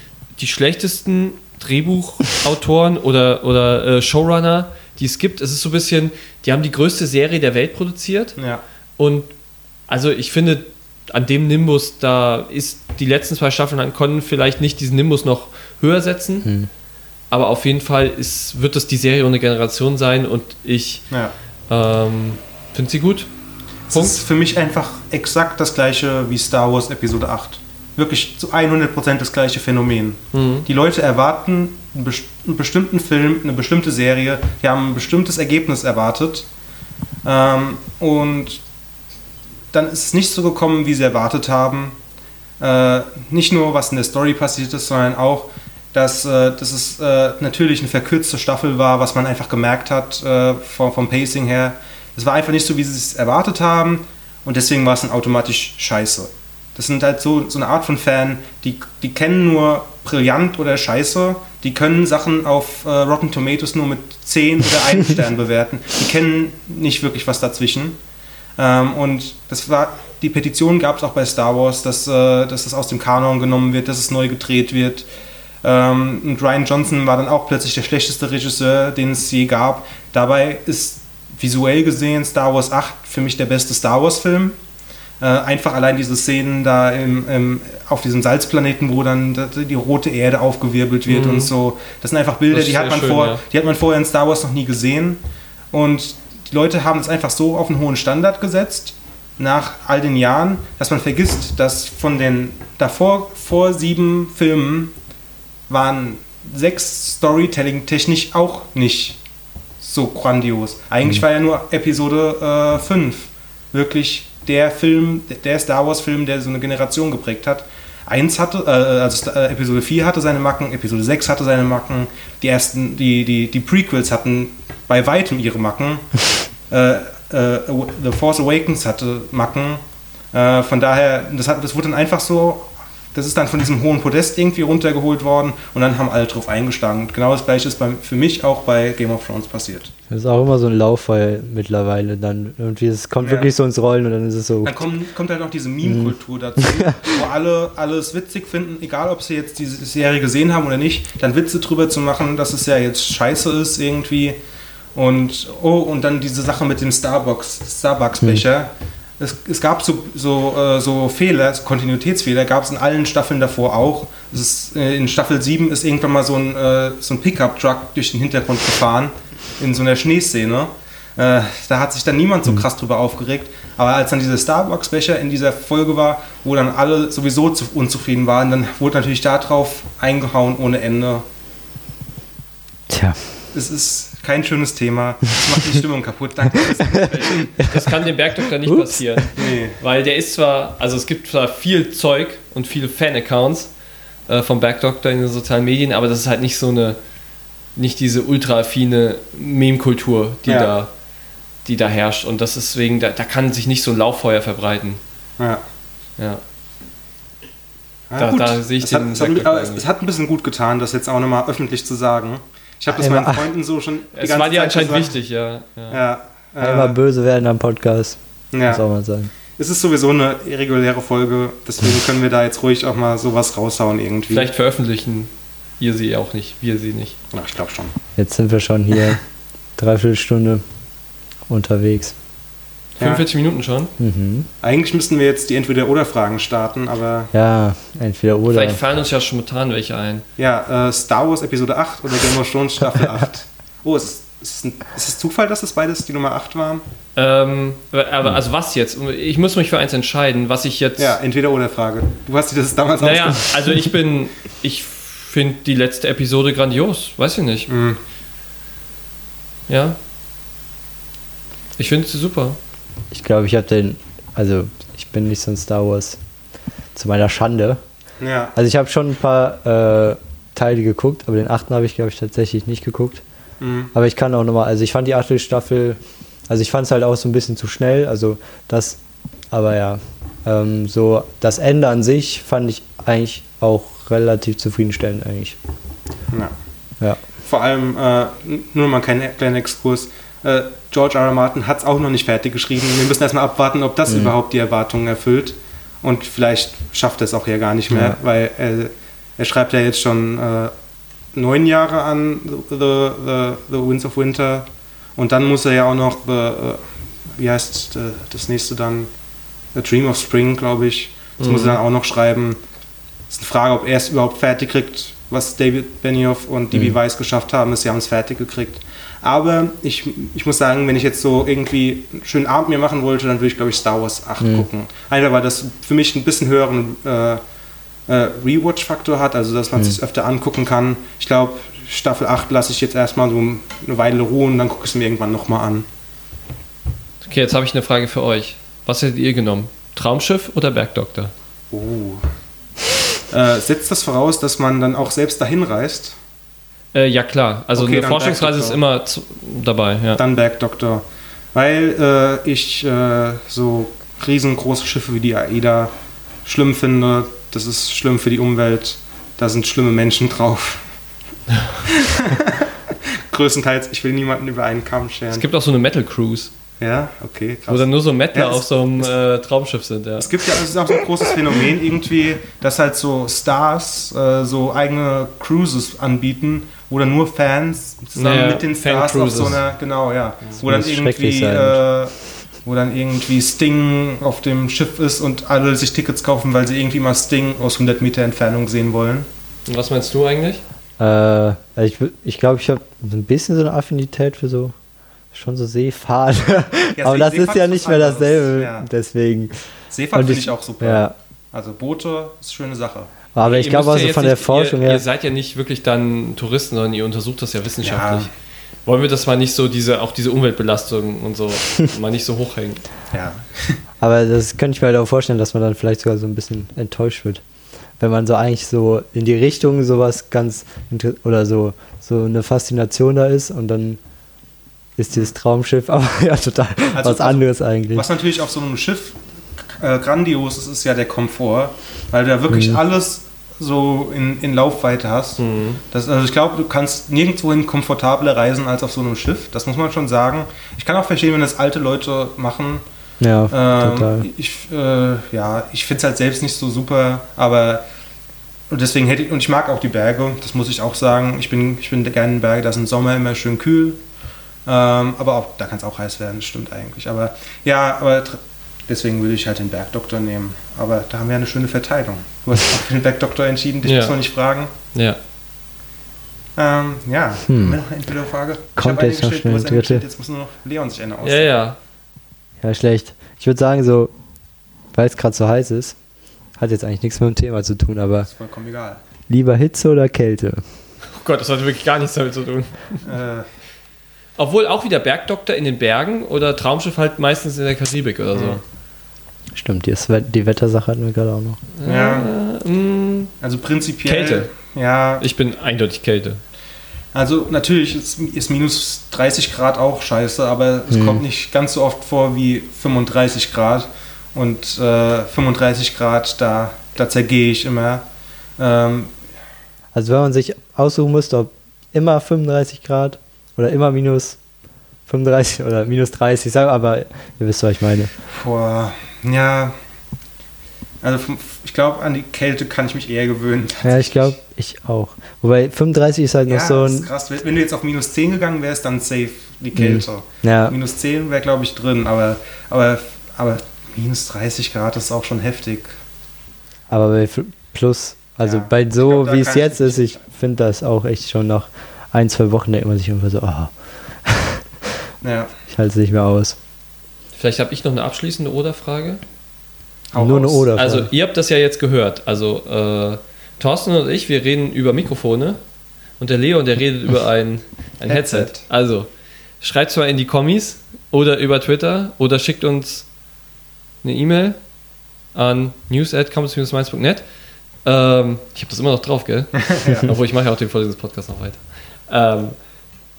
die schlechtesten Drehbuchautoren oder, oder äh, Showrunner, die es gibt. Es ist so ein bisschen, die haben die größte Serie der Welt produziert Ja. und also ich finde, an dem Nimbus, da ist die letzten zwei Staffeln an konnten vielleicht nicht diesen Nimbus noch höher setzen. Aber auf jeden Fall ist, wird das die Serie ohne Generation sein und ich ja. ähm, finde sie gut. Es ist für mich einfach exakt das gleiche wie Star Wars Episode 8. Wirklich zu 100% das gleiche Phänomen. Mhm. Die Leute erwarten einen, best einen bestimmten Film, eine bestimmte Serie, die haben ein bestimmtes Ergebnis erwartet. Ähm, und dann ist es nicht so gekommen, wie sie erwartet haben. Äh, nicht nur, was in der Story passiert ist, sondern auch, dass, äh, dass es äh, natürlich eine verkürzte Staffel war, was man einfach gemerkt hat äh, vom, vom Pacing her. Es war einfach nicht so, wie sie es erwartet haben und deswegen war es dann automatisch scheiße. Das sind halt so, so eine Art von Fan, die, die kennen nur brillant oder scheiße, die können Sachen auf äh, Rotten Tomatoes nur mit 10 oder 1 Stern bewerten. Die kennen nicht wirklich was dazwischen. Ähm, und das war, die Petition gab es auch bei Star Wars, dass, äh, dass das aus dem Kanon genommen wird, dass es neu gedreht wird. Ähm, und Ryan Johnson war dann auch plötzlich der schlechteste Regisseur, den es je gab. Dabei ist visuell gesehen Star Wars 8 für mich der beste Star Wars-Film. Äh, einfach allein diese Szenen da im, im, auf diesem Salzplaneten, wo dann die, rote Erde aufgewirbelt wird Mhm. und so. Das sind einfach Bilder, die hat, man schön, vor, ja. die hat man vorher in Star Wars noch nie gesehen. Und die Leute haben es einfach so auf einen hohen Standard gesetzt, nach all den Jahren, dass man vergisst, dass von den davor vor sieben Filmen waren sechs Storytelling-technisch auch nicht so grandios. Eigentlich war ja nur Episode 5 wirklich der Film, der Star Wars-Film, der so eine Generation geprägt hat. 1 hatte, äh, also äh, Episode 4 hatte seine Macken, Episode 6 hatte seine Macken, die ersten, die, die, die Prequels hatten bei weitem ihre Macken. äh, äh, The Force Awakens hatte Macken. Äh, von daher, das, hat, das wurde dann einfach so das ist dann von diesem hohen Podest irgendwie runtergeholt worden und dann haben alle drauf eingeschlagen. Und genau das gleiche ist bei, für mich auch bei Game of Thrones passiert. Das ist auch immer so ein Lauffeuer mittlerweile. Dann irgendwie, es kommt ja. wirklich so ins Rollen und dann ist es so. Dann kommt, kommt halt noch diese Meme-Kultur dazu, wo alle alles witzig finden, egal ob sie jetzt diese Serie gesehen haben oder nicht, dann Witze drüber zu machen, dass es ja jetzt scheiße ist irgendwie. Und oh, und dann diese Sache mit dem Starbucks, Starbucks-Becher. Hm es, es gab so, so, äh, so Fehler, so Kontinuitätsfehler, gab es in allen Staffeln davor auch. Ist, äh, in Staffel 7 ist irgendwann mal so ein, äh, so ein Pickup-Truck durch den Hintergrund gefahren, in so einer Schneeszene. Da hat sich dann niemand so mhm. krass drüber aufgeregt. Aber als dann dieser Starbucks-Becher in dieser Folge war, wo dann alle sowieso zu, unzufrieden waren, dann wurde natürlich darauf eingehauen ohne Ende. Tja. Es ist kein schönes Thema. Das macht die Stimmung kaputt. Danke. Das kann dem Bergdoktor nicht Ups. passieren. Nee. Weil der ist zwar, also es gibt zwar viel Zeug und viele Fan-Accounts äh, vom Bergdoktor in den sozialen Medien, aber das ist halt nicht so eine, nicht diese ultra-affine Meme-Kultur, die, ja. da, die da herrscht. Und das ist deswegen, da, da kann sich nicht so ein Lauffeuer verbreiten. Ja. Ja. Ja, da, da, sehe ich es den hat, es, es hat ein bisschen gut getan, das jetzt auch nochmal öffentlich zu sagen. Ich habe das meinen Freunden so schon. Die es war dir anscheinend gesagt. wichtig, ja. Ja, ja äh, Einmal böse werden am Podcast. Ja. Muss auch mal sagen. Es ist sowieso eine irreguläre Folge, deswegen können wir da jetzt ruhig auch mal sowas raushauen irgendwie. Vielleicht veröffentlichen ihr sie auch nicht, wir sie nicht. Ja, ich glaube schon. Jetzt sind wir schon hier dreiviertel Stunde unterwegs. 45 ja. Minuten schon? Mhm. Eigentlich müssten wir jetzt die Entweder-Oder-Fragen starten, aber. Ja, Entweder-Oder. Vielleicht fallen uns ja spontan welche ein. Ja, äh, Star Wars Episode 8 oder Game of Thrones Staffel 8. Oh, ist, ist, ist es Zufall, dass das beides die Nummer 8 waren? Ähm, aber also was jetzt? Ich muss mich für eins entscheiden, was ich jetzt. Ja, Entweder-Oder-Frage. Du hast dir das damals Naja, also ich bin. Ich finde die letzte Episode grandios. Weiß ich nicht. Mhm. Ja. Ich finde sie super. Ich glaube, ich habe den, also ich bin nicht so ein Star Wars zu meiner Schande. Ja. Also ich habe schon ein paar äh, Teile geguckt, aber den achten habe ich, glaube ich, tatsächlich nicht geguckt. Mhm. Aber ich kann auch nochmal, also ich fand die achte Staffel, also ich fand es halt auch so ein bisschen zu schnell, also das, aber ja, ähm, so das Ende an sich fand ich eigentlich auch relativ zufriedenstellend eigentlich. Ja. ja. Vor allem, äh, nur mal kein kleiner Exkurs, äh, George R. R. Martin hat es auch noch nicht fertig geschrieben. Wir müssen erstmal abwarten, ob das mhm. überhaupt die Erwartungen erfüllt. Und vielleicht schafft er es auch ja gar nicht mehr, ja. weil er, er, schreibt ja jetzt schon äh, neun Jahre an The, the, the, Winds of Winter. Und dann muss er ja auch noch, the, uh, wie heißt uh, das nächste dann? The Dream of Spring, glaube ich. Das mhm. muss er dann auch noch schreiben. Es ist eine Frage, ob er es überhaupt fertig kriegt. Was David Benioff und D.B. Mhm. Weiss geschafft haben, ist, sie haben es fertig gekriegt. Aber ich, ich muss sagen, wenn ich jetzt so irgendwie einen schönen Abend mir machen wollte, dann würde ich, glaube ich, Star Wars 8 mhm. gucken. Einfach weil das für mich ein bisschen höheren äh, äh, Rewatch-Faktor hat, also dass man mhm. sich öfter angucken kann. Ich glaube, Staffel 8 lasse ich jetzt erstmal so eine Weile ruhen dann gucke ich es mir irgendwann nochmal an. Okay, jetzt habe ich eine Frage für euch. Was hättet ihr genommen? Traumschiff oder Bergdoktor? Oh. Äh, setzt das voraus, dass man dann auch selbst dahin reist? Äh, ja, klar. Also okay, eine Forschungsreise ist immer dabei. Ja. Dann Bergdoktor. Weil äh, ich äh, so riesengroße Schiffe wie die AIDA schlimm finde. Das ist schlimm für die Umwelt. Da sind schlimme Menschen drauf. Größtenteils, ich will niemanden über einen Kamm scheren. Es gibt auch so eine Metal Cruise. Ja, okay, krass. Wo dann nur so Mettler ja, auf so einem äh, Traumschiff sind, ja. Es gibt ja, es ist auch so ein großes Phänomen irgendwie, dass halt so Stars äh, so eigene Cruises anbieten, wo dann nur Fans zusammen ja, mit den Stars auf so einer, genau, ja. wo dann irgendwie, äh, wo dann irgendwie Sting auf dem Schiff ist und alle sich Tickets kaufen, weil sie irgendwie mal Sting aus 100 Meter Entfernung sehen wollen. Und was meinst du eigentlich? Äh, also ich glaube, ich, glaub, ich habe so ein bisschen so eine Affinität für so schon so Seefahrt. Ja, Aber das ist ja nicht mehr dasselbe. Ja. Deswegen. Seefahrt finde ich auch super. Ja. Also Boote ist eine schöne Sache. Aber ich glaube also von der Forschung her. Ihr seid ja nicht wirklich dann Touristen, sondern ihr untersucht das ja wissenschaftlich. Wollen wir das mal nicht so, diese, auch diese Umweltbelastung und so, mal nicht so hochhängen? Ja. Aber das könnte ich mir halt auch vorstellen, dass man dann vielleicht sogar so ein bisschen enttäuscht wird. wenn man so eigentlich so in die Richtung sowas ganz oder so, so eine Faszination da ist und dann ist dieses Traumschiff aber ja total Also- was anderes eigentlich. Was natürlich auf so einem Schiff äh, grandios ist, ist ja der Komfort, weil du da wirklich Mhm. alles so in, in Laufweite hast. Das, also ich glaube, du kannst nirgendwohin komfortabler reisen als auf so einem Schiff. Das muss man schon sagen. Ich kann auch verstehen, wenn das alte Leute machen. Ja, Ähm, total. Ich, äh, ja, ich finde es halt selbst nicht so super, aber und deswegen hätte ich, und ich mag auch die Berge, das muss ich auch sagen. Ich bin, ich bin gerne in Berge, da ist im Sommer immer schön kühl. Ähm, aber auch, da kann es auch heiß werden, das stimmt eigentlich. Aber ja, aber deswegen würde ich halt den Bergdoktor nehmen. Aber da haben wir eine schöne Verteilung. Du hast dich auch für den Bergdoktor entschieden, dich Ja. muss man nicht fragen. Ja. Ähm, ja, Hm. noch eine Entweder-Frage? Ich Kommt jetzt noch schnell du hast eine dritte. Jetzt muss nur noch Leon sich eine Ja, ausdenken. ja. Ja, schlecht. Ich würde sagen, so, weil es gerade so heiß ist, hat jetzt eigentlich nichts mit dem Thema zu tun, aber Ist vollkommen egal. lieber Hitze oder Kälte? Oh Gott, das hat wirklich gar nichts damit zu tun. Äh, Obwohl auch wieder Bergdoktor in den Bergen oder Traumschiff halt meistens in der Karibik oder so. Mhm. Stimmt, die, die Wettersache hatten wir gerade auch noch. ja. Äh, mh, Also prinzipiell. Kälte. Ja, ich bin eindeutig Kälte. also natürlich ist, ist minus 30 Grad auch scheiße, aber es Mhm. kommt nicht ganz so oft vor wie 35 Grad. Und äh, 35 Grad, da, da zergehe ich immer. Ähm, Also wenn man sich aussuchen müsste, ob immer 35 Grad oder immer minus 35 oder minus 30, sag, aber ihr wisst, was ich meine. vor, ja, also ich glaube, an die Kälte kann ich mich eher gewöhnen. Ja, ich glaube, ich auch. Wobei 35 ist halt noch Ja, so das ist ein. krass. Wenn du jetzt auf minus 10 gegangen wärst, dann safe die Kälte. Ja, Minus 10 wäre, glaube ich, drin, aber, aber, aber minus 30 Grad ist auch schon heftig. aber bei Plus, also Ja, bei so glaub, wie es jetzt ist, ich finde das auch echt schon nach ein, zwei Wochen denkt man sich irgendwann so, oh, Ja. ich halte es nicht mehr aus. Vielleicht habe ich noch eine abschließende Oder-Frage. Nur eine. Oder. Also, ihr habt das ja jetzt gehört. Also, äh, Thorsten und ich, wir reden über Mikrofone und der Leo, der redet über ein, ein Headset. Headset. Also, schreibt es mal in die Kommis oder über Twitter oder schickt uns eine E-Mail an news.campus-mainz.net. Ähm, ich habe das immer noch drauf, gell? Obwohl ich mache ja auch den Podcast noch weiter. Ähm,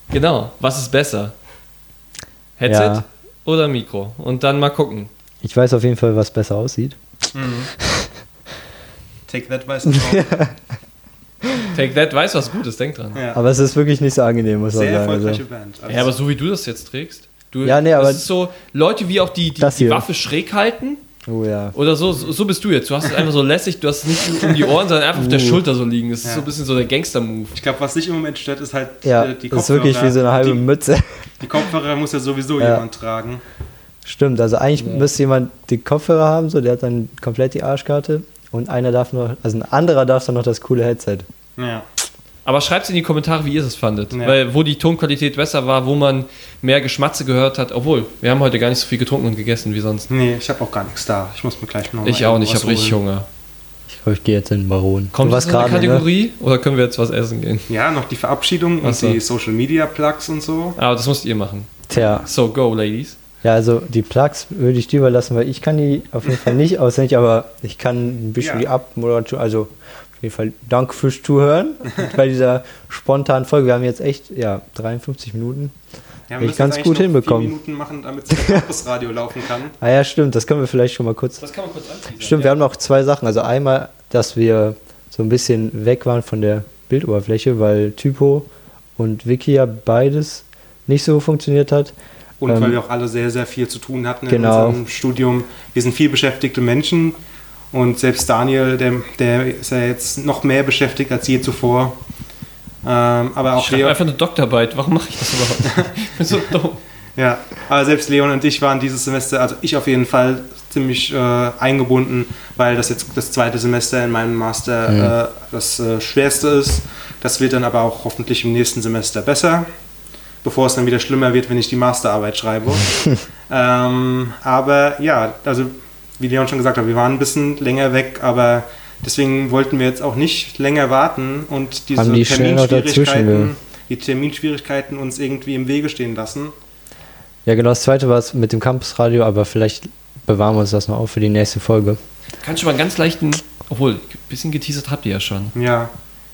genau, was ist besser? Headset Ja. Oder Mikro? Und dann mal gucken. Ich weiß auf jeden Fall, was besser aussieht. Mhm. Take that, weißt du drauf. Take That weiß was Gutes, denk dran. ja. Aber es ist wirklich nicht so angenehm, muss man Sehr sagen. erfolgreiche Also, Band. Also, Ja, aber so wie du das jetzt trägst, du, Ja, nee, aber- das ist so Leute, wie auch die, die, Das die. Waffe schräg halten oh ja. oder so, so, bist du jetzt. Du hast es einfach so lässig, du hast es nicht um die Ohren, sondern einfach auf der Uh. Schulter so liegen. Das ist Ja. so ein bisschen so der Gangster-Move. ich glaube, was dich im Moment stört, ist halt Ja, äh, die das ist wirklich wie so eine halbe Die, Mütze. Die Kopfhörer muss ja sowieso Ja. jemand tragen. Stimmt, also eigentlich müsste jemand die Kopfhörer haben, so der hat dann komplett die Arschkarte und einer darf noch, also ein anderer darf dann noch das coole Headset. Ja. Aber schreibt in die Kommentare, wie ihr es fandet. Ja. Weil wo die Tonqualität besser war, wo man mehr Geschmatze gehört hat. Obwohl, wir haben heute gar nicht so viel getrunken und gegessen wie sonst. Nee, ich habe auch gar nichts da. Ich muss mir gleich noch Ich auch nicht, ich habe richtig. Hunger. Ich ich gehe jetzt in den Baron. Kommt eine gerade, ne? Kategorie oder können wir jetzt was essen gehen? Ja, noch die Verabschiedung und so. die Social Media Plugs und so. Aber das müsst ihr machen. Tja, So, go, Ladies. ja, also die Plugs würde ich dir überlassen, weil ich kann die auf jeden Fall nicht auswendig, aber ich kann ein bisschen Ja. die Abmoderation, also auf jeden Fall Dank fürs Zuhören bei dieser spontanen Folge. Wir haben jetzt echt, ja, 53 Minuten. Ja, Ich müssen kann's jetzt gut hinbekommen. Minuten machen, damit das Radio laufen kann. Ah ja, stimmt, das können wir vielleicht schon mal kurz Das kann man kurz anziehen. Stimmt, wir haben noch zwei Sachen. Also einmal, dass wir so ein bisschen weg waren von der Bildoberfläche, weil Typo und Wiki ja beides nicht so funktioniert hat. Und Ähm, weil wir auch alle sehr, sehr viel zu tun hatten Genau. in unserem Studium. Wir sind viel beschäftigte Menschen und selbst Daniel, der, der ist ja jetzt noch mehr beschäftigt als je zuvor. Ähm, aber Ich auch schreibe Leon, einfach eine Doktorarbeit. Warum mache ich das überhaupt? ich bin so dumm. Ja, aber selbst Leon und ich waren dieses Semester, also ich auf jeden Fall ziemlich äh, eingebunden, weil das jetzt das zweite Semester in meinem Master äh, das äh, schwerste ist. Das wird dann aber auch hoffentlich im nächsten Semester besser, bevor es dann wieder schlimmer wird, wenn ich die Masterarbeit schreibe. ähm, aber ja, also wie Leon schon gesagt hat, wir waren ein bisschen länger weg, aber deswegen wollten wir jetzt auch nicht länger warten und diese die Terminschwierigkeiten, die Terminschwierigkeiten uns irgendwie im Wege stehen lassen. Ja, genau, das zweite war es mit dem Campusradio, aber vielleicht bewahren wir uns das noch auf für die nächste Folge. Kannst schon mal einen ganz leichten, obwohl, ein bisschen geteasert habt ihr ja schon. Ja.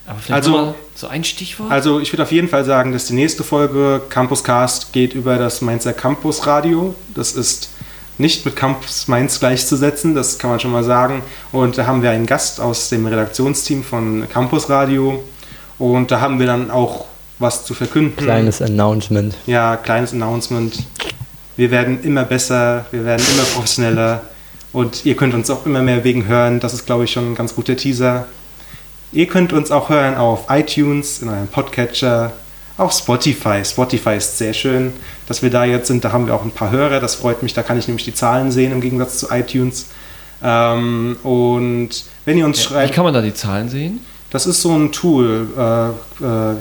Aber vielleicht Also- mal so ein Stichwort? Also ich würde auf jeden Fall sagen, dass die nächste Folge Campus Cast geht über das Mainzer Campus Radio. Das ist nicht mit Campus Mainz gleichzusetzen, das kann man schon mal sagen. Und da haben wir einen Gast aus dem Redaktionsteam von Campus Radio. Und da haben wir dann auch was zu verkünden. Kleines Announcement. Ja, kleines Announcement. Wir werden immer besser, wir werden immer professioneller und ihr könnt uns auch immer mehr wegen hören. Das ist, glaube ich, schon ein ganz guter Teaser. Ihr könnt uns auch hören auf iTunes, in eurem Podcatcher, auf Spotify. Spotify ist sehr schön, dass wir da jetzt sind. Da haben wir auch ein paar Hörer. Das freut mich. Da kann ich nämlich die Zahlen sehen im Gegensatz zu iTunes. Ähm, und wenn ihr uns Wie schreibt, kann man da die Zahlen sehen? das ist so ein Tool, äh, äh,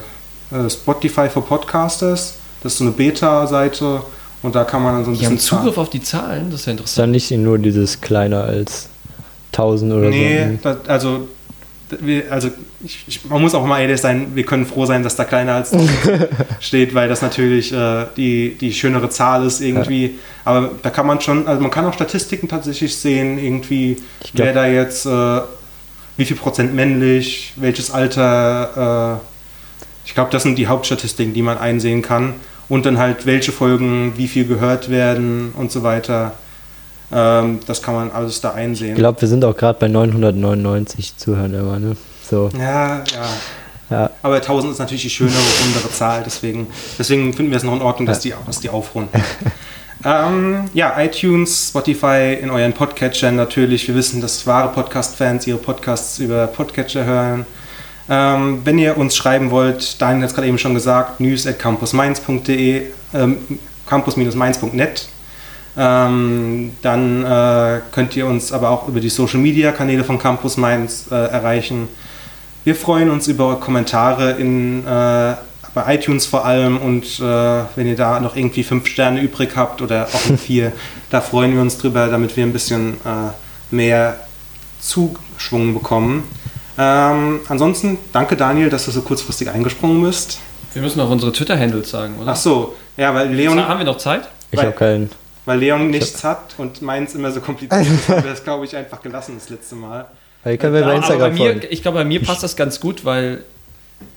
Spotify for Podcasters. Das ist so eine Beta-Seite und da kann man dann so ein Die haben bisschen Zugriff auf die Zahlen, das ist ja Ist interessant. dann nicht nur dieses kleiner als 1000 oder Nee, so. das, also, wir, also ich, ich, man muss auch mal ehrlich sein, wir können froh sein, dass da kleiner als 1000 steht, weil das natürlich äh, die, die schönere Zahl ist irgendwie. Aber da kann man schon, also man kann auch Statistiken tatsächlich sehen, irgendwie, Ich glaub- wer da jetzt, äh, wie viel Prozent männlich, welches Alter, äh, ich glaube, das sind die Hauptstatistiken, die man einsehen kann. Und dann halt, welche Folgen wie viel gehört werden und so weiter. Ähm, das kann man alles da einsehen. Ich glaube, wir sind auch gerade bei 999 Zuhören immer, ne? So, Ja, ja. ja. Aber 1000 ist natürlich die schönere, rundere Zahl, deswegen, deswegen finden wir es noch in Ordnung, dass die, dass die aufrunden. ähm, ja, iTunes, Spotify in euren Podcatchern natürlich. Wir wissen, dass wahre Podcast-Fans ihre Podcasts über Podcatcher hören. Ähm, wenn ihr uns schreiben wollt, Daniel hat es gerade eben schon gesagt, news at campusmainz.de, ähm, campus-mainz.net. Ähm, dann äh, könnt ihr uns aber auch über die Social Media Kanäle von Campus Mainz äh, erreichen. Wir freuen uns über Kommentare in, äh, bei iTunes vor allem und äh, wenn ihr da noch irgendwie fünf Sterne übrig habt oder auch nur vier, da freuen wir uns drüber, damit wir ein bisschen äh, mehr Zuschwung bekommen. Ähm, ansonsten danke Daniel, dass du so kurzfristig eingesprungen bist. Wir müssen auch unsere Twitter-Handles sagen, oder? Ach so, ja, weil Leon, Haben wir noch Zeit? Ich habe keinen. weil Leon nichts hat und meins immer so kompliziert ist, haben wir das glaube ich einfach gelassen das letzte Mal. Ich kann mir bei aber bei Instagram mir, ich glaube, bei mir passt das ganz gut, weil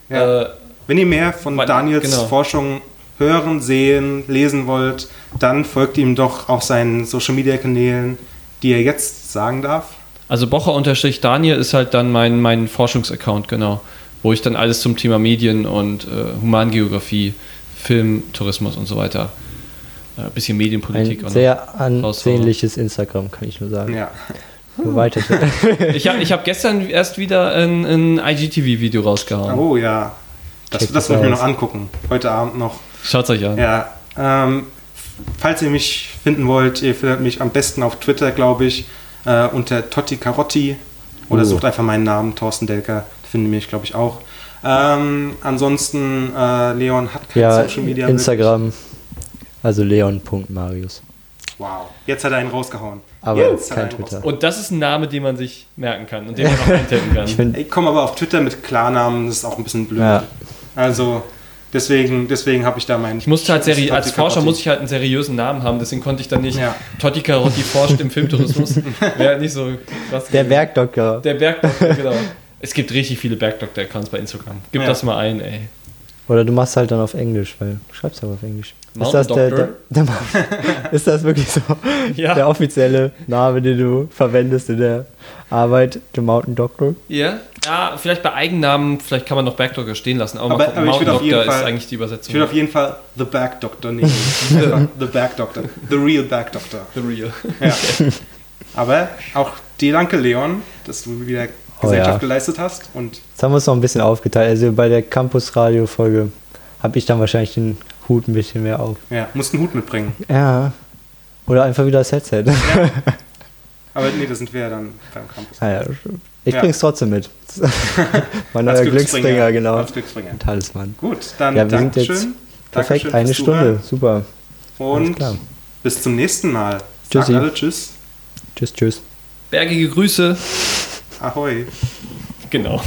Ja. äh, Wenn ihr mehr von Weil- Daniels genau. Forschung hören, sehen, lesen wollt, dann folgt ihm doch auf seinen Social Media Kanälen, die er jetzt sagen darf. Also Bocher-Daniel ist halt dann mein, mein Forschungsaccount, genau. Wo ich dann alles zum Thema Medien und äh, Humangeografie, Film, Tourismus und so weiter, ein bisschen Medienpolitik Ein und sehr ansehnliches Instagram, kann ich nur sagen. Ja. Nur weiter. Ich habe ich hab gestern erst wieder ein, ein IGTV-Video rausgehauen. Oh ja. Das, das muss ich mir noch angucken. Heute Abend noch. Schaut euch an. Ja. Ähm, falls ihr mich finden wollt, ihr findet mich am besten auf Twitter, glaube ich, äh, unter Totti Carotti. Oder Oh. sucht einfach meinen Namen, Thorsten Delker. Findet mich, glaube ich, auch. Ähm, ansonsten, äh, Leon hat kein ja, Social Media. Instagram. Also leon.marius. Wow. Jetzt hat er einen rausgehauen. Aber Jetzt hat er kein einen Twitter. rausgehauen. Und das ist ein Name, den man sich merken kann und den man auch eintippen kann. Ich Ich komme aber auf Twitter mit Klarnamen, das ist auch ein bisschen blöd. Ja. Also deswegen, deswegen habe ich da meinen. Ich musste halt seri als Forscher muss ich halt einen seriösen Namen haben, deswegen konnte ich dann nicht Ja. Totti Carotti forscht im Filmtourismus. Wäre nicht so krass. der. Bergdoktor. Der Bergdoktor, genau. Es gibt richtig viele Bergdoktor-Accounts bei Instagram. Gib Ja. das mal ein, ey. Oder du machst halt dann auf Englisch, weil du schreibst aber auf Englisch. Ist Mountain das, der, der, der, ist das wirklich so Ja. der offizielle Name, den du verwendest in der Arbeit, der Mountain Doctor? Ja? Ja, vielleicht bei Eigennamen, vielleicht kann man noch Bergdoktor stehen lassen. Aber, Aber- mal gucken, aber ich Mountain würde auf jeden Doctor ist Fall- eigentlich die Ich Übersetzung. will auf jeden Fall The Back Doctor nehmen. the Back Doctor. The Real Back Doctor. The Real. Ja. Aber auch dir danke, Leon, dass du wieder Oh Gesellschaft ja. geleistet hast. Und Jetzt haben wir es noch ein bisschen aufgeteilt. Also bei der Campus-Radio-Folge habe ich dann wahrscheinlich den Hut ein bisschen mehr auf. ja, musst einen Hut mitbringen. Ja. Oder einfach wieder das Headset. Ja. Aber nee, da sind wir ja dann beim Campus. naja, ich Ja. bring's trotzdem mit. mein neuer Glücksbringer, genau. Als Glücksbringer. Talisman. Gut, dann Ja, wir sind Dankeschön. jetzt perfekt, Dankeschön eine Stunde. Super. Und klar. bis zum nächsten Mal. Tschüssi. Sagen alle Tschüss. Tschüss, tschüss. Bergige Grüße. Ahoi. Genau.